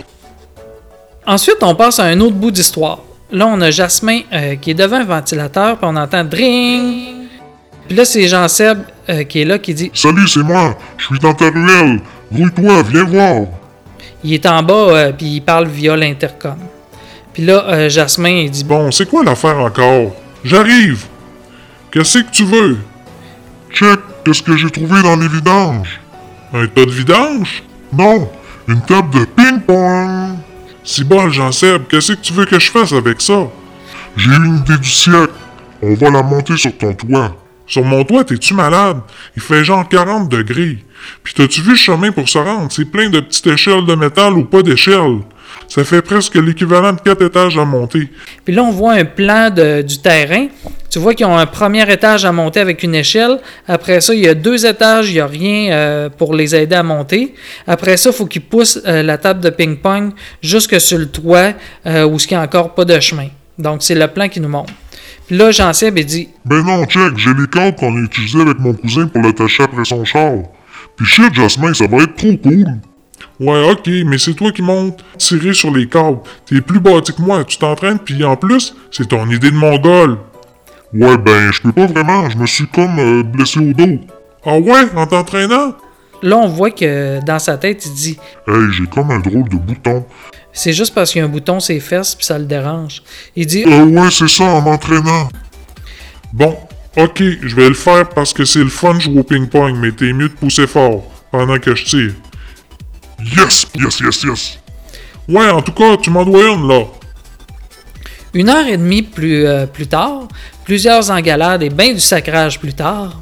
Speaker 1: Ensuite, on passe à un autre bout d'histoire. Là, on a Jasmin euh, qui est devant un ventilateur, puis on entend dring. Puis là, c'est Jean-Seb euh, qui est là, qui dit
Speaker 3: Salut, c'est moi, je suis dans ta ruelle. Grouille-toi, viens voir.
Speaker 1: il est en bas, euh, puis il parle via l'intercom. Puis là, euh, Jasmin, il dit
Speaker 3: Bon, c'est quoi l'affaire encore? J'arrive. Qu'est-ce que tu veux? Check, qu'est-ce que j'ai trouvé dans les vidanges? Un tas de vidanges? Non, une table de ping-pong. Si bol, Jean-Seb, qu'est-ce que tu veux que je fasse avec ça? J'ai une idée du siècle. On va la monter sur ton toit. Sur mon toit, t'es-tu malade? Il fait genre 40 degrés. Puis t'as-tu vu le chemin pour se rendre? C'est plein de petites échelles de métal ou pas d'échelles. Ça fait presque l'équivalent de 4 étages à monter.
Speaker 1: Puis là, on voit un plan du terrain. Tu vois qu'ils ont un premier étage à monter avec une échelle. Après ça, il y a deux étages, il n'y a rien euh, pour les aider à monter. Après ça, il faut qu'ils poussent euh, la table de ping-pong jusque sur le toit euh, où il n'y a encore pas de chemin. Donc, c'est le plan qui nous montre. Puis là, Jean-Seb, il dit
Speaker 3: Ben non, check, j'ai les câbles qu'on a utilisés avec mon cousin pour l'attacher après son char. Puis shit, Jasmin, ça va être trop cool. Ouais, ok, mais c'est toi qui montes. Tirer sur les câbles. T'es plus bâti que moi, tu t'entraînes, puis en plus, c'est ton idée de mongol. Ouais, ben, je peux pas vraiment, je me suis comme euh, blessé au dos. Ah ouais, en t'entraînant?
Speaker 1: Là, on voit que dans sa tête, il dit
Speaker 3: Hey, j'ai comme un drôle de bouton.
Speaker 1: C'est juste parce qu'il y a un bouton sur les fesses, puis ça le dérange. Il dit
Speaker 3: Euh, ouais, c'est ça, en m'entraînant. Bon, ok, je vais le faire parce que c'est le fun de jouer au ping-pong, mais t'es mieux de pousser fort pendant que je tire. Yes, yes, yes, yes. Ouais, en tout cas, tu m'en dois une, là.
Speaker 1: Une heure et demie plus, euh, plus tard, plusieurs engalades et bien du sacrage plus tard,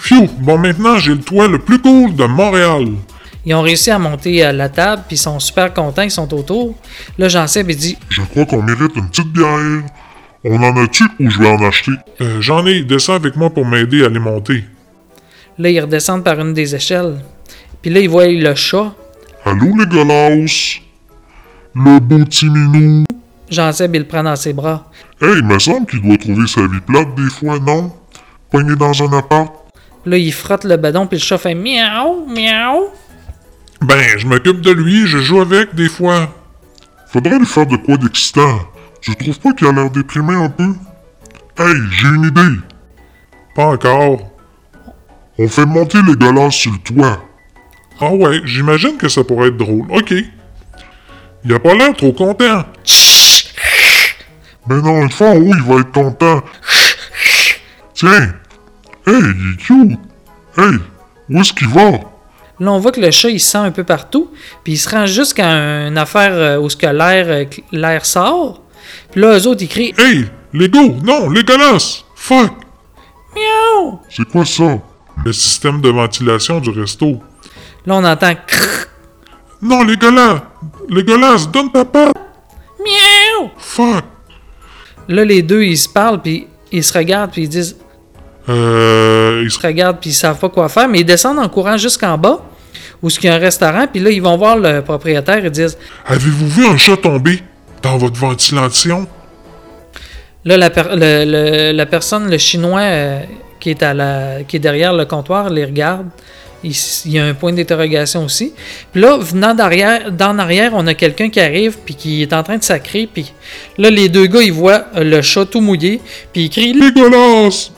Speaker 3: Phew, bon, maintenant, j'ai le toit le plus cool de Montréal.
Speaker 1: Ils ont réussi à monter à la table, puis ils sont super contents, ils sont autour. Là, Jean-Seb, il dit
Speaker 3: Je crois qu'on mérite une petite bière. On en a-tu ou je vais en acheter? Euh, j'en ai. Descends avec moi pour m'aider à les monter.
Speaker 1: Là, ils redescendent par une des échelles. Puis là, ils voient le chat.
Speaker 3: Allô, les golasses? Le beau petit minou.
Speaker 1: Jean-Seb, il le prend dans ses bras.
Speaker 3: Hey, il me semble qu'il doit trouver sa vie plate des fois, non? Pogné dans un appart.
Speaker 1: Là, il frotte le badon, puis le chat fait miaou, miaou.
Speaker 3: Ben, je m'occupe de lui, je joue avec des fois. Faudrait lui faire de quoi d'excitant. Tu trouves pas qu'il a l'air déprimé un peu? Hey, j'ai une idée. Pas encore. On fait monter les golasses sur le toit. Ah ouais, j'imagine que ça pourrait être drôle. Ok. Il a pas l'air trop content. Ben non, une fois en haut, il va être content. Tiens. Hey, il est cute. Hey, où est-ce qu'il va?
Speaker 1: Là, on voit que le chat, il se sent un peu partout, puis il se rend jusqu'à une affaire euh, où ce que l'air, euh, l'air sort. Puis là, eux autres, ils crient
Speaker 3: Hey, les go, non, les golasses. Fuck.
Speaker 1: miaou.
Speaker 3: C'est quoi ça? Le système de ventilation du resto.
Speaker 1: Là, on entend crrr,
Speaker 3: Non, les golasses! Les golasses, donne ta patte!
Speaker 1: miaou.
Speaker 3: Fuck!
Speaker 1: Là, les deux, ils se parlent, puis ils se regardent, puis ils disent
Speaker 3: Euh. Ils
Speaker 1: se regardent, puis ils savent pas quoi faire, mais ils descendent en courant jusqu'en bas, où il y a un restaurant, puis là, ils vont voir le propriétaire et disent
Speaker 3: Avez-vous vu un chat tomber dans votre ventilation?
Speaker 1: Là, la, per- le- le- la personne, le chinois euh, qui, est à la, qui est derrière le comptoir, les regarde. Il, y a un point d'interrogation aussi. Puis là, venant d'arrière, d'en arrière, on a quelqu'un qui arrive puis qui est en train de sacrer. Puis là, les deux gars, ils voient le chat tout mouillé. Puis ils crient.
Speaker 3: Golasses!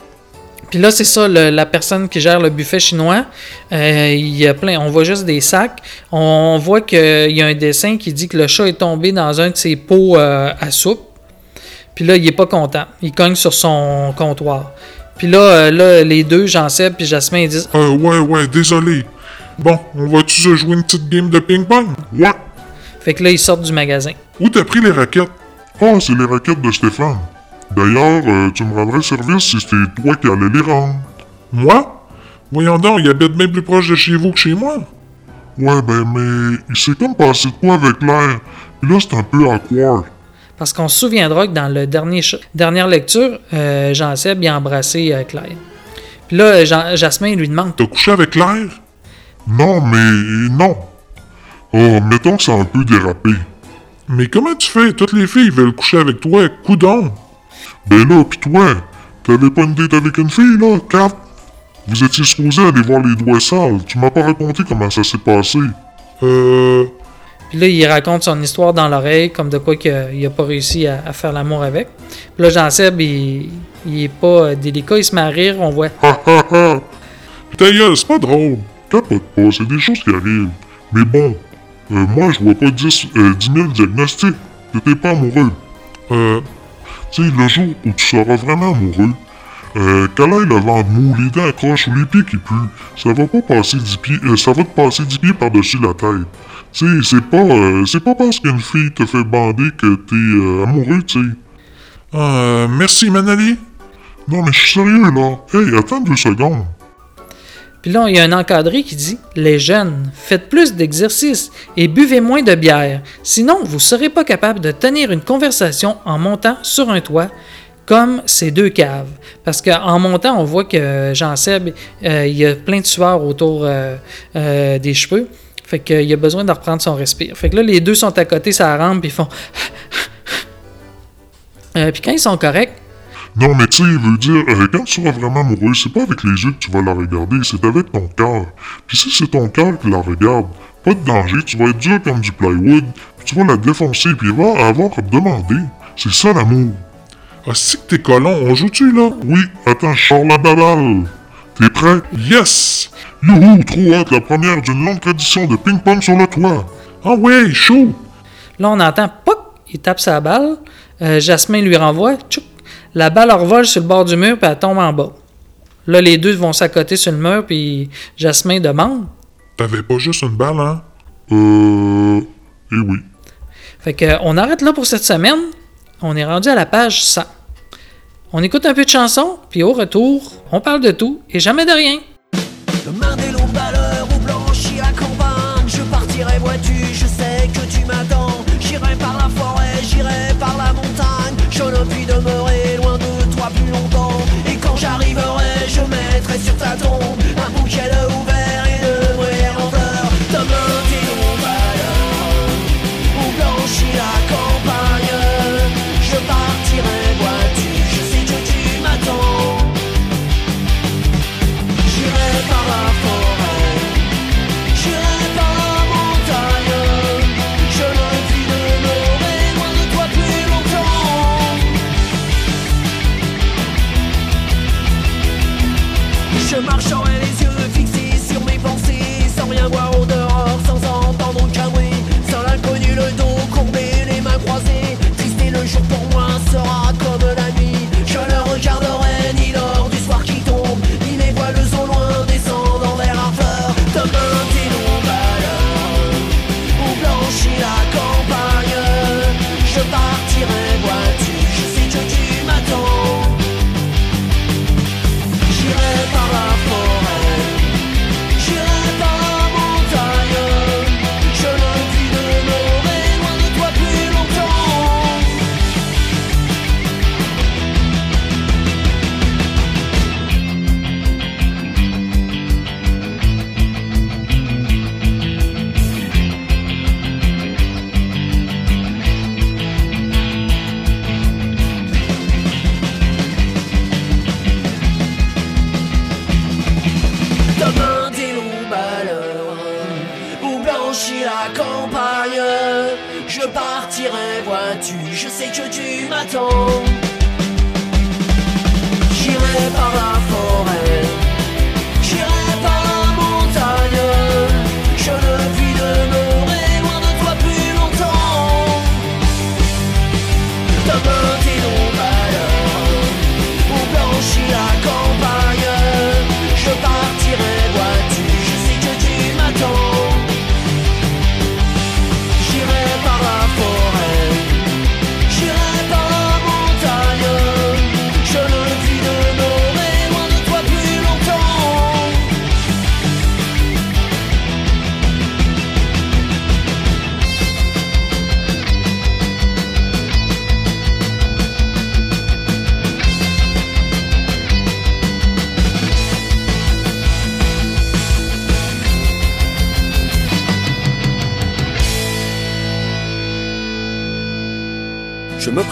Speaker 1: Puis là, c'est ça, le- la personne qui gère le buffet chinois, euh, il y a plein, on voit juste des sacs. On voit qu'il y a un dessin qui dit que le chat est tombé dans un de ses pots euh, à soupe. Puis là, il est pas content. Il cogne sur son comptoir. Puis là, euh, là les deux, Jean-Seb puis Jasmin, ils disent
Speaker 5: Euh, ouais, ouais, désolé. Bon, on va-tu se jouer une petite game de ping-pong? Ouais.
Speaker 1: Fait que là, ils sortent du magasin.
Speaker 5: Où t'as pris les raquettes? Ah, c'est les raquettes de Stéphane. D'ailleurs, euh, tu me rendrais service si c'était toi qui allais les rendre. Moi? Voyons donc, il habite bien plus proche de chez vous que chez moi. Ouais, ben, mais il s'est comme passé de quoi avec l'air. Puis là, c'est un peu awkward.
Speaker 1: Parce qu'on se souviendra que dans la dernier dernière lecture, euh, Jean-Seb a embrassé euh, Claire. Puis là, Jean- Jasmin lui demande
Speaker 5: T'as couché avec l'air? Non, mais non. Oh, mettons que ça a un peu dérapé. Mais comment tu fais? Toutes les filles veulent coucher avec toi, coudon. Ben là, pis toi, t'avais pas une date avec une fille, là, Cap? Vous étiez supposé aller voir les doigts sales. Tu m'as pas raconté comment ça s'est passé. Euh...
Speaker 1: Puis là, il raconte son histoire dans l'oreille, comme de quoi qu'il a pas réussi à, à faire l'amour avec. Puis là, Jean-Seb, il, il est pas euh, délicat, il se met à rire, on voit.
Speaker 5: Ha ha ha! Ta gueule, c'est pas drôle. Capote pas, c'est des choses qui arrivent. Mais bon, euh, moi je vois pas 10, euh, 10 000 diagnostics. T'étais pas amoureux. Euh, tu sais, le jour où tu seras vraiment amoureux, euh, qu'elle aille le ventre mou, les dents accroches ou les pieds qui puent, ça va pas passer 10 pieds, euh, ça va te passer 10 pieds par-dessus la tête. Tu sais, c'est pas, euh, c'est pas parce qu'une fille te fait bander que t'es euh, amoureux, tu sais. Euh, merci Manali. Non, mais je suis sérieux, là. Hey, attends deux secondes.
Speaker 1: Puis là, il y a un encadré qui dit Les jeunes, faites plus d'exercice et buvez moins de bière. Sinon, vous ne serez pas capable de tenir une conversation en montant sur un toit comme ces deux caves. Parce qu'en montant, on voit que Jean-Seb, euh, il y a plein de sueur autour euh, euh, des cheveux. Fait qu'il a besoin de reprendre son respire. Fait que là, les deux sont à côté, ça rampe, puis ils font. <laughs> Puis quand ils sont corrects,
Speaker 5: Non, mais tu sais, il veut dire, euh, quand tu seras vraiment amoureux, c'est pas avec les yeux que tu vas la regarder, c'est avec ton cœur. Puis si c'est ton cœur qui la regarde, pas de danger, tu vas être dur comme du plywood, puis tu vas la défoncer, puis il va avoir à te demander. C'est ça l'amour. Ah, si que t'es colon, on joue-tu là? Oui, attends, je sors la baballe. T'es prêt? Yes! Youhou, trop hâte, la première d'une longue tradition de ping-pong sur le toit. Ah ouais, chaud!
Speaker 1: Là, on entend POC, il tape sa balle. Euh, Jasmin lui renvoie. Tchouk. La balle revole sur le bord du mur, puis elle tombe en bas. Là, les deux vont s'accoter sur le mur, puis Jasmin demande.
Speaker 5: T'avais pas juste une balle, hein? Euh... Eh oui.
Speaker 1: Fait que, on arrête là pour cette semaine. On est rendu à la page 100. On écoute un peu de chansons, puis au retour, on parle de tout et jamais de rien.
Speaker 6: Je mettrai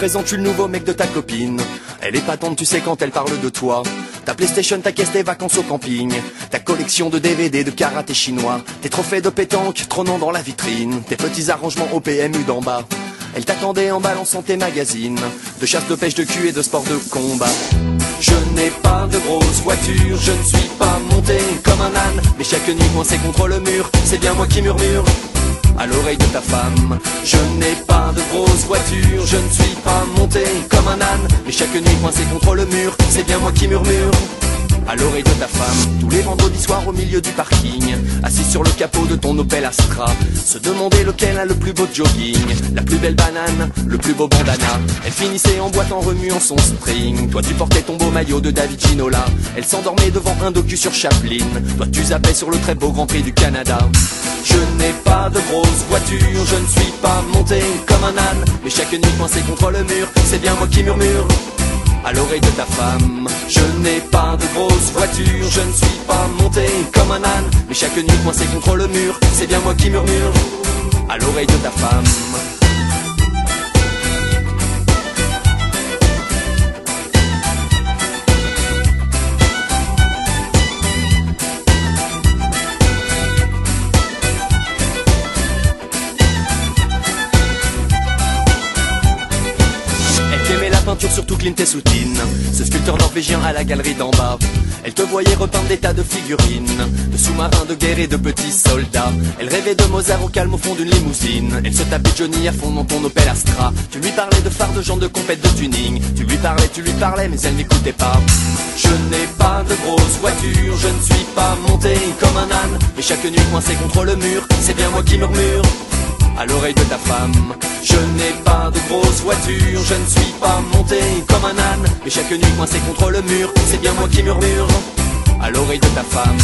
Speaker 7: présente, je suis le nouveau mec de ta copine. Elle est patente, tu sais quand elle parle de toi. Ta PlayStation, ta caisse, tes vacances au camping. Ta collection de DVD de karaté chinois. Tes trophées de pétanque trônant dans la vitrine. Tes petits arrangements au PMU d'en bas. Elle t'attendait en balançant tes magazines. De chasse, de pêche, de cul et de sport de combat. Je n'ai pas de grosse voiture, je ne suis pas monté comme un âne. Mais chaque nuit coincé contre le mur, c'est bien moi qui murmure à l'oreille de ta femme. Je n'ai pas de grosse voiture, je ne suis pas monté comme un âne. Mais chaque nuit coincé contre le mur, c'est bien moi qui murmure. À l'oreille de ta femme, tous les vendredis soirs au milieu du parking, assis sur le capot de ton Opel Astra, se demander lequel a le plus beau jogging, la plus belle banane, le plus beau bandana. Elle finissait en boîte en remuant son string. Toi tu portais ton beau maillot de David Ginola. Elle s'endormait devant un docu sur Chaplin. Toi tu zappais sur le très beau Grand Prix du Canada. Je n'ai pas de grosse voiture, je ne suis pas monté comme un âne. Mais chaque nuit coincé contre le mur, c'est bien moi qui murmure à l'oreille de ta femme. Je n'ai pas de grosse voiture, je ne suis pas monté comme un âne. Mais chaque nuit coincé contre le mur, c'est bien moi qui murmure à l'oreille de ta femme. Peinture, surtout Clint Eastwood, ce sculpteur norvégien à la galerie d'en bas. Elle te voyait repeindre des tas de figurines, de sous-marins de guerre et de petits soldats. Elle rêvait de Mozart au calme au fond d'une limousine. Elle se tapait Johnny à fond dans ton Opel Astra. Tu lui parlais de phares, de gens de compète, de tuning. Tu lui parlais, tu lui parlais, mais elle n'écoutait pas. Je n'ai pas de grosse voiture, je ne suis pas monté comme un âne. Mais chaque nuit coincé contre le mur, c'est bien moi qui murmure à l'oreille de ta femme. Je n'ai pas de grosse voiture, je ne suis pas monté comme un âne. Mais chaque nuit coincé contre le mur, c'est bien moi qui murmure à l'oreille de ta femme.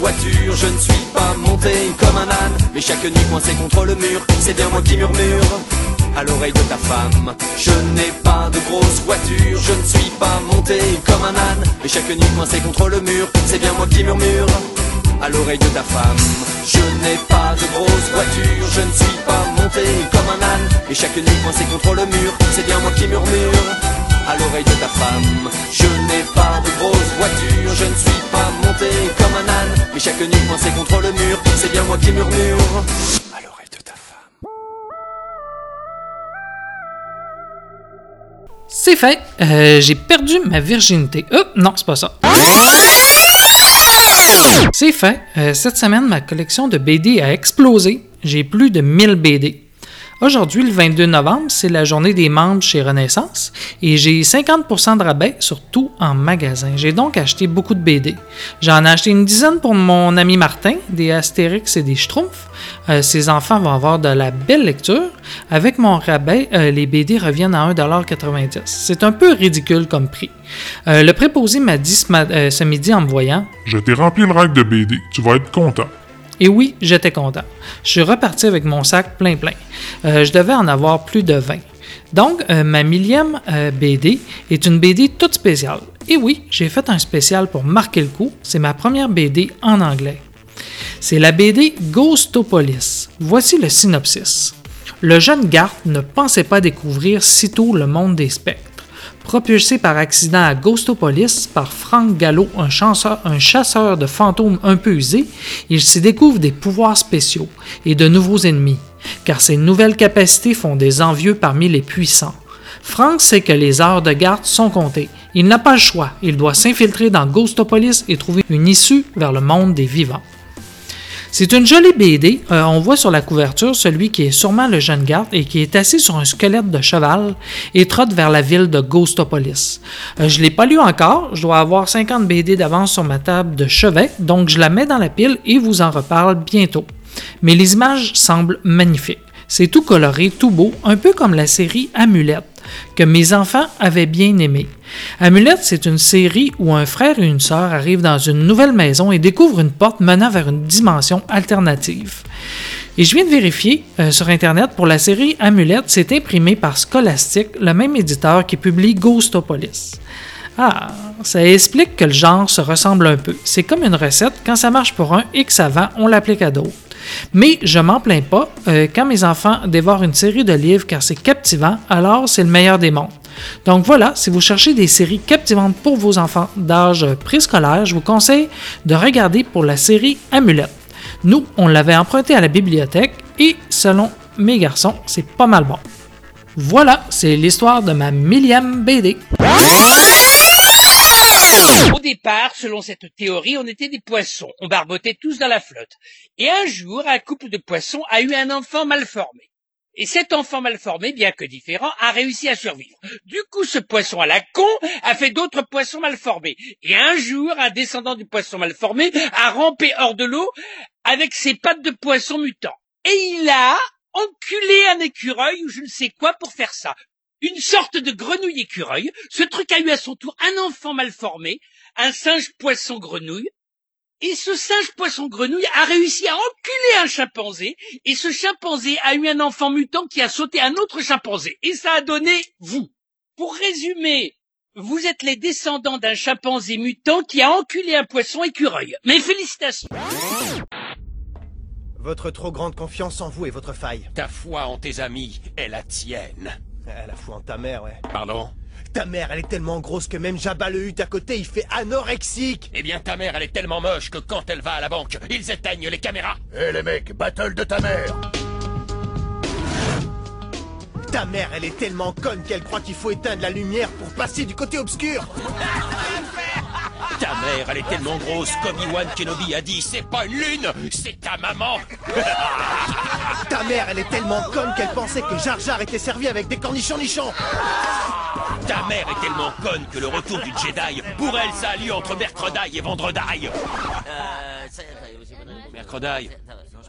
Speaker 7: Je ne suis pas monté comme un âne. Mais chaque nuit coincé contre le mur, c'est bien moi qui murmure à l'oreille de ta femme. Je n'ai pas de grosse voiture, je ne suis pas monté comme un âne. Mais chaque nuit coincé contre le mur, c'est bien moi qui murmure à l'oreille de ta femme. Je n'ai pas de grosse voiture, je ne suis pas monté comme un âne. Et chaque nuit coincé contre le mur, c'est bien moi qui murmure à l'oreille de ta femme. Je n'ai pas de grosse voiture, je ne suis pas monté comme un âne. Mais chaque nuit coincé contre le mur, c'est bien moi qui murmure à l'oreille de ta femme.
Speaker 1: C'est fait. Euh, j'ai perdu ma virginité. Oh, non, c'est pas ça. C'est fait. Euh, cette semaine, ma collection de BD a explosé. J'ai plus de 1000 BD. Aujourd'hui, le 22 novembre, c'est la journée des membres chez Renaissance et j'ai 50% de rabais sur tout en magasin. J'ai donc acheté beaucoup de BD. J'en ai acheté une dizaine pour mon ami Martin, des Astérix et des Schtroumpfs. Euh, ses enfants vont avoir de la belle lecture. Avec mon rabais, euh, les BD reviennent à 1,90$. C'est un peu ridicule comme prix. Euh, le préposé m'a dit ce, midi en me voyant
Speaker 3: Je t'ai rempli le rack de BD. Tu vas être content.
Speaker 1: Et oui, j'étais content. Je suis reparti avec mon sac plein plein. Euh, je devais en avoir plus de 20. Donc, euh, ma millième euh, BD est une BD toute spéciale. Et oui, j'ai fait un spécial pour marquer le coup. C'est ma première BD en anglais. C'est la BD Ghostopolis. Voici le synopsis. Le jeune Garth ne pensait pas découvrir sitôt le monde des spectres. Propulsé par accident à Ghostopolis par Frank Gallo, un, chasseur- un chasseur de fantômes un peu usé, il s'y découvre des pouvoirs spéciaux et de nouveaux ennemis, car ses nouvelles capacités font des envieux parmi les puissants. Frank sait que les heures de garde sont comptées. Il n'a pas le choix. Il doit s'infiltrer dans Ghostopolis et trouver une issue vers le monde des vivants. C'est une jolie BD. Euh, on voit sur la couverture celui qui est sûrement le jeune garde et qui est assis sur un squelette de cheval et trotte vers la ville de Ghostopolis. Euh, je ne l'ai pas lu encore. Je dois avoir 50 BD d'avance sur ma table de chevet, donc je la mets dans la pile et vous en reparle bientôt. Mais les images semblent magnifiques. C'est tout coloré, tout beau, un peu comme la série Amulette, que mes enfants avaient bien aimé. Amulette, c'est une série où un frère et une sœur arrivent dans une nouvelle maison et découvrent une porte menant vers une dimension alternative. Et je viens de vérifier euh, sur Internet pour la série Amulette, c'est imprimé par Scholastic, le même éditeur qui publie Ghostopolis. Ah, ça explique que le genre se ressemble un peu. C'est comme une recette, quand ça marche pour un et que on l'applique à d'autres. Mais je m'en plains pas, euh, quand mes enfants dévorent une série de livres car c'est captivant, alors c'est le meilleur des mondes. Donc voilà, si vous cherchez des séries captivantes pour vos enfants d'âge préscolaire, je vous conseille de regarder pour la série Amulette. Nous, on l'avait emprunté à la bibliothèque et selon mes garçons, c'est pas mal bon. Voilà, c'est l'histoire de ma millième BD.
Speaker 8: Au départ, selon cette théorie, on était des poissons. On barbotait tous dans la flotte. Et un jour, un couple de poissons a eu un enfant mal formé. Et cet enfant mal formé, bien que différent, a réussi à survivre. Du coup, ce poisson à la con a fait d'autres poissons mal formés. Et un jour, un descendant du poisson mal formé a rampé hors de l'eau avec ses pattes de poisson mutant. Et il a enculé un écureuil ou je ne sais quoi pour faire ça. Une sorte de grenouille écureuil. Ce truc a eu à son tour un enfant mal formé, un singe poisson grenouille. Et ce singe poisson grenouille a réussi à enculer un chimpanzé, et ce chimpanzé a eu un enfant mutant qui a sauté un autre chimpanzé, et ça a donné vous. Pour résumer, vous êtes les descendants d'un chimpanzé mutant qui a enculé un poisson écureuil. Mes félicitations.
Speaker 9: Votre trop grande confiance en vous est votre faille.
Speaker 10: Ta foi en tes amis est la tienne.
Speaker 9: Ah, la foi en ta mère, ouais.
Speaker 10: Pardon
Speaker 9: Ta mère, elle est tellement grosse que même Jabba le Hutt à côté, il fait anorexique
Speaker 10: Eh bien, ta mère, elle est tellement moche que quand elle va à la banque, ils éteignent les caméras.
Speaker 11: Hé les mecs, battle de ta mère
Speaker 9: Ta mère, elle est tellement conne qu'elle croit qu'il faut éteindre la lumière pour passer du côté obscur <laughs>
Speaker 10: Ta mère, elle est tellement grosse comme Iwan Kenobi a dit, c'est pas une lune, c'est ta maman. <laughs>
Speaker 9: Ta mère, elle est tellement conne qu'elle pensait que Jar Jar était servi avec des cornichons nichons
Speaker 10: Ta mère est tellement conne que le retour du Jedi, pour elle, ça a lieu entre mercredi et vendredi. Mercredi.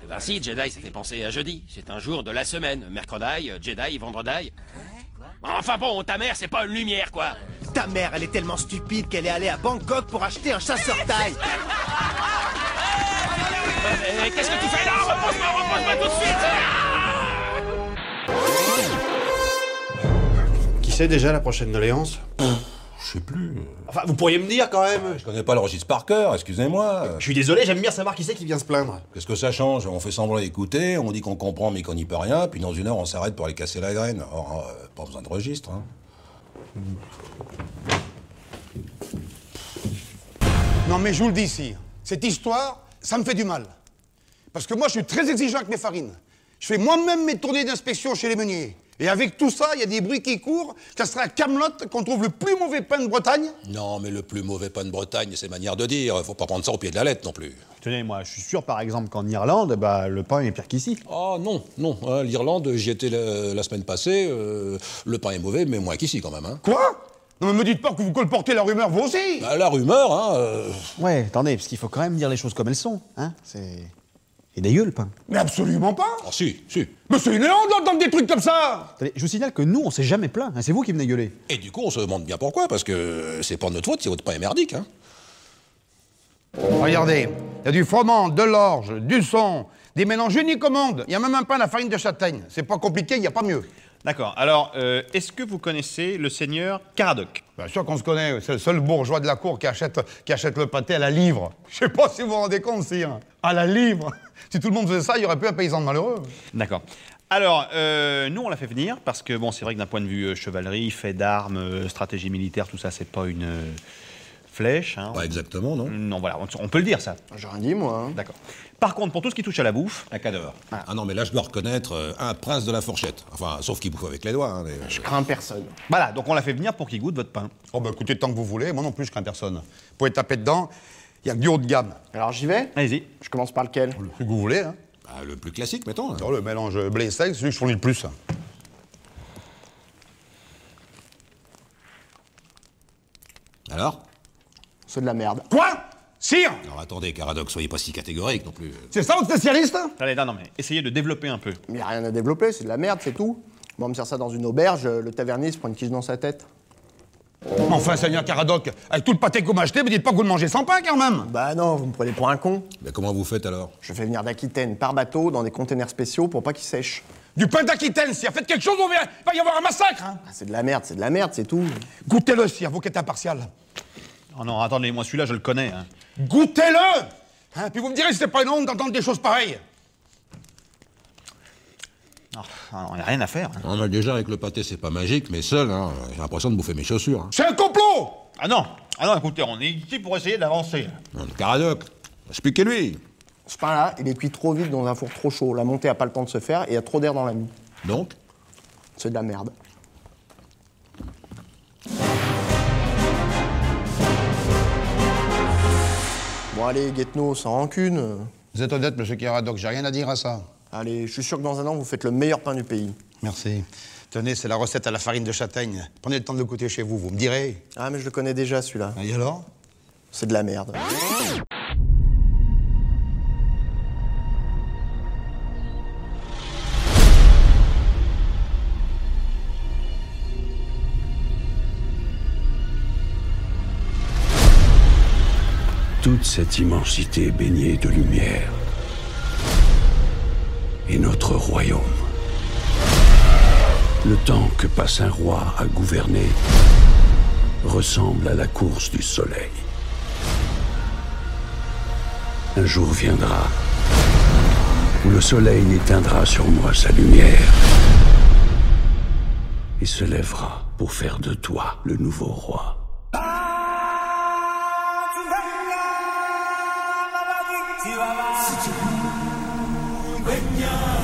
Speaker 10: Ben si, Jedi, ça fait penser à jeudi. C'est un jour de la semaine. Mercredi, Jedi, vendredi. Enfin bon, ta mère, c'est pas une lumière, quoi.
Speaker 9: Ta mère, elle est tellement stupide qu'elle est allée à Bangkok pour acheter un chasseur taille.
Speaker 10: Eh, Qu'est-ce que tu fais là? Repose-moi, repose-moi tout de suite!
Speaker 12: Qui c'est déjà la prochaine doléance?
Speaker 13: Je sais plus.
Speaker 12: Enfin, vous pourriez me dire quand même
Speaker 13: Je connais pas le registre par cœur, excusez-moi.
Speaker 12: Je suis désolé, j'aime bien savoir qui c'est qui vient se plaindre.
Speaker 13: Qu'est-ce que ça change? On fait semblant d'écouter, on dit qu'on comprend mais qu'on n'y peut rien, puis dans une heure on s'arrête pour aller casser la graine. Or, euh, pas besoin de registre, hein.
Speaker 14: Non, mais je vous le dis ici, cette histoire, ça me fait du mal. Parce que moi, je suis très exigeant avec mes farines. Je fais moi-même mes tournées d'inspection chez les meuniers. Et avec tout ça, il y a des bruits qui courent. Ça sera à Camelot qu'on trouve le plus mauvais pain de Bretagne.
Speaker 13: Non, mais le plus mauvais pain de Bretagne, c'est manière de dire. Faut pas prendre ça au pied de la lettre non plus.
Speaker 12: Tenez, moi, je suis sûr, par exemple, qu'en Irlande, bah, le pain est pire qu'ici.
Speaker 13: Ah non, non. hein, L'Irlande, j'y étais la, la semaine passée. euh, le pain est mauvais, mais moins qu'ici quand même. Hein.
Speaker 14: Quoi? Non, mais me dites pas que vous colportez la rumeur, vous aussi
Speaker 13: Bah, la rumeur, hein. euh,
Speaker 12: Ouais, attendez, parce qu'il faut quand même dire les choses comme elles sont, hein. C'est. Le pain.
Speaker 14: Mais absolument pas
Speaker 13: Ah si, si.
Speaker 14: Mais c'est énorme d'entendre des trucs comme ça
Speaker 12: Attendez, je vous signale que nous, on s'est jamais plaint, hein, c'est vous qui venez gueuler.
Speaker 13: Et du coup, on se demande bien pourquoi, parce que c'est pas notre faute si votre pain est merdique, hein.
Speaker 14: Regardez, il y a du froment, de l'orge, du son, des mélanges uniques au monde. Il y a même un pain à la farine de châtaigne. C'est pas compliqué, il n'y a pas mieux.
Speaker 15: D'accord. Alors, euh, est-ce que vous connaissez le seigneur Caradoc?
Speaker 14: Bien sûr qu'on se connaît, c'est le seul bourgeois de la cour qui achète, qui achète le pâté à la livre. Je sais pas si vous vous rendez compte, sire. À la livre <laughs> Si tout le monde faisait ça, il y aurait plus un paysan de malheureux.
Speaker 15: D'accord. Alors, euh, nous, on l'a fait venir parce que, bon, c'est vrai que d'un point de vue euh, chevalerie, fait d'armes, euh, stratégie militaire, tout ça, c'est pas une euh, flèche. Hein.
Speaker 13: Pas exactement, non
Speaker 15: Non, voilà, on, on peut le dire, ça.
Speaker 16: J'ai rien dit, moi. hein.
Speaker 15: D'accord. Par contre, pour tout ce qui touche à la bouffe.
Speaker 13: Un cadavre. Ah non, mais là, je dois reconnaître euh, un prince de la fourchette. Enfin, sauf qu'il bouffe avec les doigts. hein, mais, euh,
Speaker 16: Je crains personne.
Speaker 15: Voilà, donc on l'a fait venir pour qu'il goûte votre pain.
Speaker 14: Oh, bah écoutez, tant que vous voulez, moi non plus, je crains personne. Vous pouvez taper dedans, il y a que du haut de gamme.
Speaker 16: Alors j'y vais?
Speaker 15: Allez-y.
Speaker 16: Je commence par lequel?
Speaker 14: Le plus que vous voulez, hein.
Speaker 13: bah, le plus classique, mettons. hein.
Speaker 14: Oh, le mélange blé sec, c'est celui que je fournis le plus.
Speaker 13: Alors?
Speaker 16: C'est de la merde.
Speaker 14: Quoi? Sire
Speaker 13: Alors attendez, Caradoc, soyez pas si catégorique non plus.
Speaker 14: C'est ça votre spécialiste
Speaker 15: Allez, non, non, mais essayez de développer un peu.
Speaker 16: Mais y a rien à développer, c'est de la merde, c'est tout. Moi, on me sert ça dans une auberge, le tavernier se prend une quiche dans sa tête.
Speaker 14: Enfin, Seigneur Caradoc, avec tout le pâté que vous m'achetez, me dites pas que vous le mangez sans pain quand même
Speaker 16: Bah non, vous me prenez pour un con.
Speaker 13: Mais comment vous faites alors?
Speaker 16: Je fais venir d'Aquitaine par bateau dans des containers spéciaux pour pas qu'ils sèchent.
Speaker 14: Du pain d'Aquitaine, sire, faites quelque chose, on va, va y avoir un massacre hein.
Speaker 16: Ah, c'est de la merde, c'est de la merde, c'est tout.
Speaker 14: Goûtez-le, sire, vous qui êtes impartial.
Speaker 15: Oh non, attendez, moi celui-là, je le connais. hein.
Speaker 14: Goûtez-le Hein, Puis vous me direz si c'est pas une honte d'entendre des choses pareilles.
Speaker 15: Ah, non, il n'y a rien à faire. hein.
Speaker 13: Non, mais déjà, avec le pâté, c'est pas magique, mais seul, hein, j'ai l'impression de bouffer mes chaussures. hein.
Speaker 14: C'est un complot
Speaker 15: Ah non, ah non, écoutez, on est ici pour essayer d'avancer.
Speaker 13: Non, mais Caradoc, expliquez-lui.
Speaker 16: Ce pain-là, il est cuit trop vite dans un four trop chaud. La montée a pas le temps de se faire et il y a trop d'air dans la mie.
Speaker 13: Donc?
Speaker 16: C'est de la merde. Bon allez, Guetno, sans rancune.
Speaker 14: Vous êtes honnête, monsieur Caradoc, j'ai rien à dire à ça.
Speaker 16: Allez, je suis sûr que dans un an, vous faites le meilleur pain du pays.
Speaker 14: Merci. Tenez, c'est la recette à la farine de châtaigne. Prenez le temps de le goûter chez vous, vous me direz.
Speaker 16: Ah, mais je le connais déjà, celui-là.
Speaker 14: Et alors?
Speaker 16: C'est de la merde.
Speaker 17: Toute cette immensité baignée de lumière est notre royaume. Le temps que passe un roi à gouverner ressemble à la course du soleil. Un jour viendra où le soleil n'éteindra sur moi sa lumière et se lèvera pour faire de toi le nouveau roi.
Speaker 1: When you're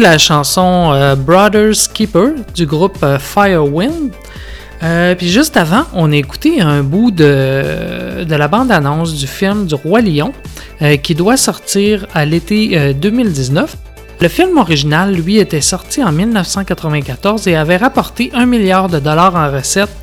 Speaker 1: La chanson euh, Brothers Keeper du groupe euh, Firewind. Euh, puis juste avant, on a écouté un bout de, de la bande-annonce du film du Roi Lion euh, qui doit sortir à l'été euh, 2019. Le film original, lui, était sorti en 1994 et avait rapporté un milliard de dollars en recettes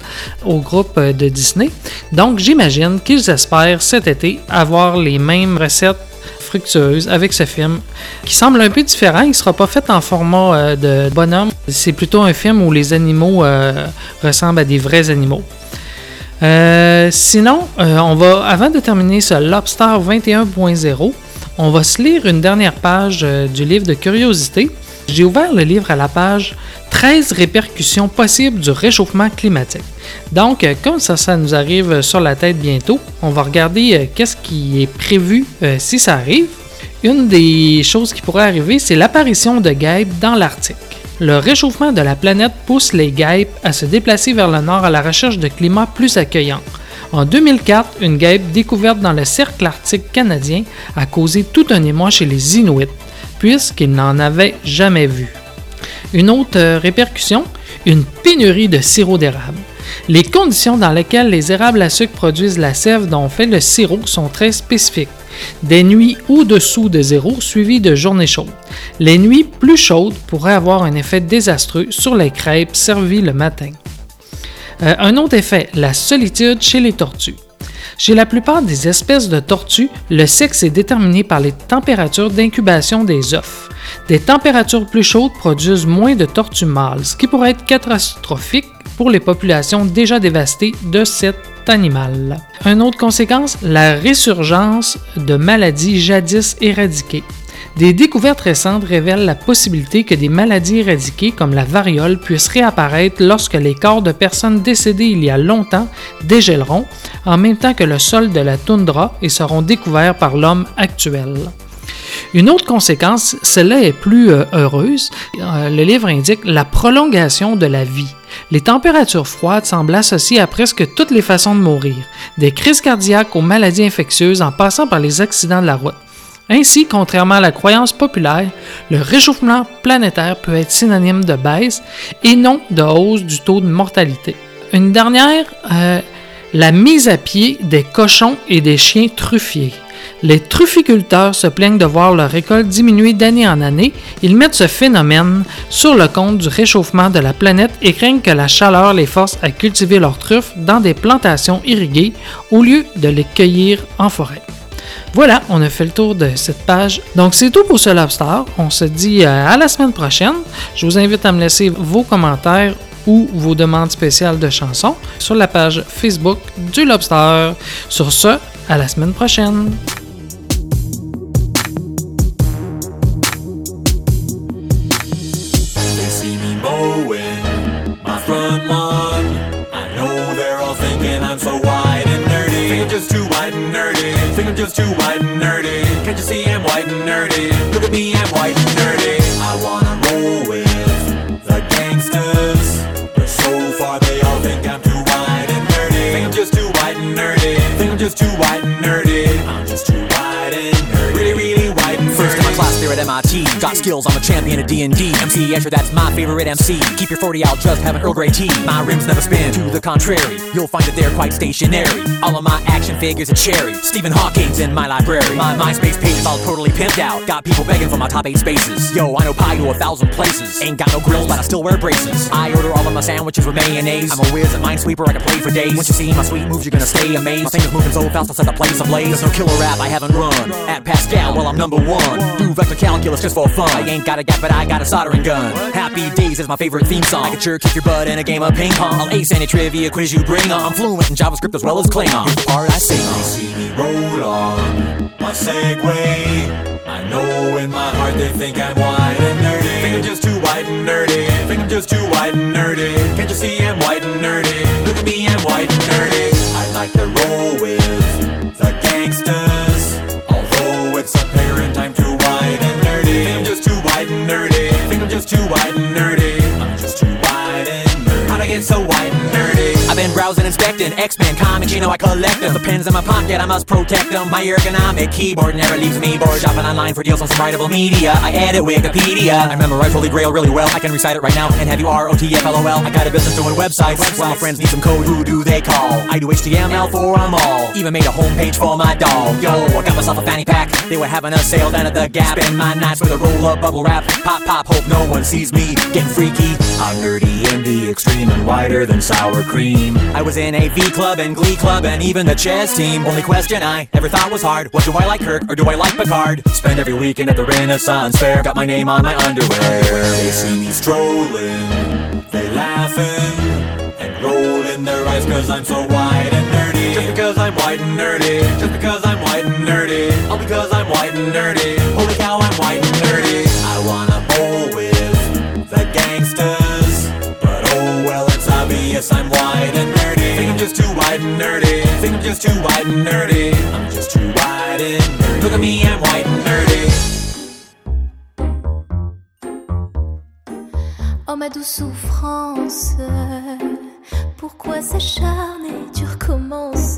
Speaker 1: au groupe de Disney. Donc j'imagine qu'ils espèrent cet été avoir les mêmes recettes fructueuses avec ce film qui semble un peu différent. Il ne sera pas fait en format euh, de bonhomme. C'est plutôt un film où les animaux euh, ressemblent à des vrais animaux. Euh, sinon, on va, avant de terminer ce Lobster 21.0, on va se lire une dernière page du livre de curiosité. J'ai ouvert le livre à la page 13 répercussions possibles du réchauffement climatique. Donc, euh, comme ça, ça nous arrive sur la tête bientôt, on va regarder euh, qu'est-ce qui est prévu euh, si ça arrive. Une des choses qui pourrait arriver, c'est l'apparition de guêpes dans l'Arctique. Le réchauffement de la planète pousse les guêpes à se déplacer vers le nord à la recherche de climats plus accueillants. En 2004, une guêpe découverte dans le cercle arctique canadien a causé tout un émoi chez les Inuits, puisqu'ils n'en avaient jamais vu. Une autre répercussion, une pénurie de sirop d'érable. Les conditions dans lesquelles les érables à sucre produisent la sève dont on fait le sirop sont très spécifiques. Des nuits au-dessous de zéro suivies de journées chaudes. Les nuits plus chaudes pourraient avoir un effet désastreux sur les crêpes servies le matin. Euh, un autre effet, la solitude chez les tortues. Chez la plupart des espèces de tortues, le sexe est déterminé par les températures d'incubation des œufs. Des températures plus chaudes produisent moins de tortues mâles, ce qui pourrait être catastrophique pour les populations déjà dévastées de cet animal. Une autre conséquence, la résurgence de maladies jadis éradiquées. Des découvertes récentes révèlent la possibilité que des maladies éradiquées comme la variole puissent réapparaître lorsque les corps de personnes décédées il y a longtemps dégèleront, en même temps que le sol de la toundra et seront découverts par l'homme actuel. Une autre conséquence, celle-là est plus euh, heureuse. Euh, le livre indique la prolongation de la vie. Les températures froides semblent associées à presque toutes les façons de mourir, des crises cardiaques aux maladies infectieuses en passant par les accidents de la route. Ainsi, contrairement à la croyance populaire, le réchauffement planétaire peut être synonyme de baisse et non de hausse du taux de mortalité. Une dernière, euh, la mise à pied des cochons et des chiens truffiers. Les trufficulteurs se plaignent de voir leur récolte diminuer d'année en année. Ils mettent ce phénomène sur le compte du réchauffement de la planète et craignent que la chaleur les force à cultiver leurs truffes dans des plantations irriguées au lieu de les cueillir en forêt. Voilà, on a fait le tour de cette page. Donc c'est tout pour ce Lobster. On se dit euh, à la semaine prochaine. Je vous invite à me laisser vos commentaires ou vos demandes spéciales de chansons sur la page Facebook du Lobster. Sur ce, à la semaine prochaine.
Speaker 18: Got skills, I'm a champion of D&D MC Escher, that's my favorite MC Keep your 40 out, just have an Earl Grey tea. My rims never spin, to the contrary. You'll find that they're quite stationary. All of my action figures are cherry. Stephen Hawking's in my library. My MySpace page is all totally pimped out. Got people begging for my top 8 spaces. Yo, I know pie to a thousand places. Ain't got no grills, but I still wear braces. I order all of my sandwiches with mayonnaise. I'm a whiz at Minesweeper, I can play for days. Once you see my sweet moves, you're gonna stay amazed. My fingers moving so fast, I'll set the place ablaze. There's no killer rap I haven't run. At Pascal, well I'm number one. Do vector calculus just for fun I ain't got a gap, but I got a soldering gun Happy Days is my favorite theme song I can sure kick your butt in a game of ping pong I'll ace any trivia quiz you bring on I'm fluent in JavaScript as well as Klingon Here's the part I sing on
Speaker 19: see me roll on my Segway. I know in my heart they think I'm white and nerdy. Think I'm just too white and nerdy. Think I'm just too white and nerdy. Can't you see I'm white and nerdy? Look at me, I'm white and nerdy. I like to roll with the gangsters. Just too white and nerdy. I'm just too white and nerdy. How'd I get so white
Speaker 18: been browsing inspecting X-Men comics, you know I collect them. The pens in my pocket, I must protect them. My ergonomic keyboard never leaves me bored. Shopping online for deals on some writable media. I edit Wikipedia. I memorize Holy Grail really well. I can recite it right now and have you R-O-T-F-L-O-L. I got a business doing websites. Well, my friends need some code, who do they call? I do HTML for them all. Even made a homepage for my dog. Yo, I got myself a fanny pack. They were having a sale down at the Gap. Spend my nights with a roll of bubble wrap. Pop, pop, hope no one sees me getting freaky. I'm nerdy in the extreme and whiter than sour cream. I was in a V club and Glee club and even the chess team. Only question I ever thought was hard was do I like Kirk or do I like Picard? Spend every weekend at the Renaissance Fair. Got my name on my underwear. They see me strolling, they laughing and rolling their eyes cause I'm so white and nerdy. Just because I'm white and nerdy. Just because I'm white and nerdy. All because I'm white and nerdy. Oh
Speaker 20: ma douce souffrance, pourquoi s'acharner, tu recommences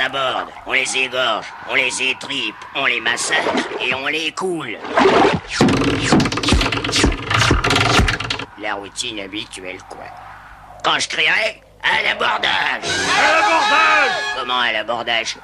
Speaker 21: Aborde, on les égorge, on les étripe, on les massacre et on les coule. La routine habituelle quoi. Quand je crierai, à l'abordage À l'abordage Comment à l'abordage?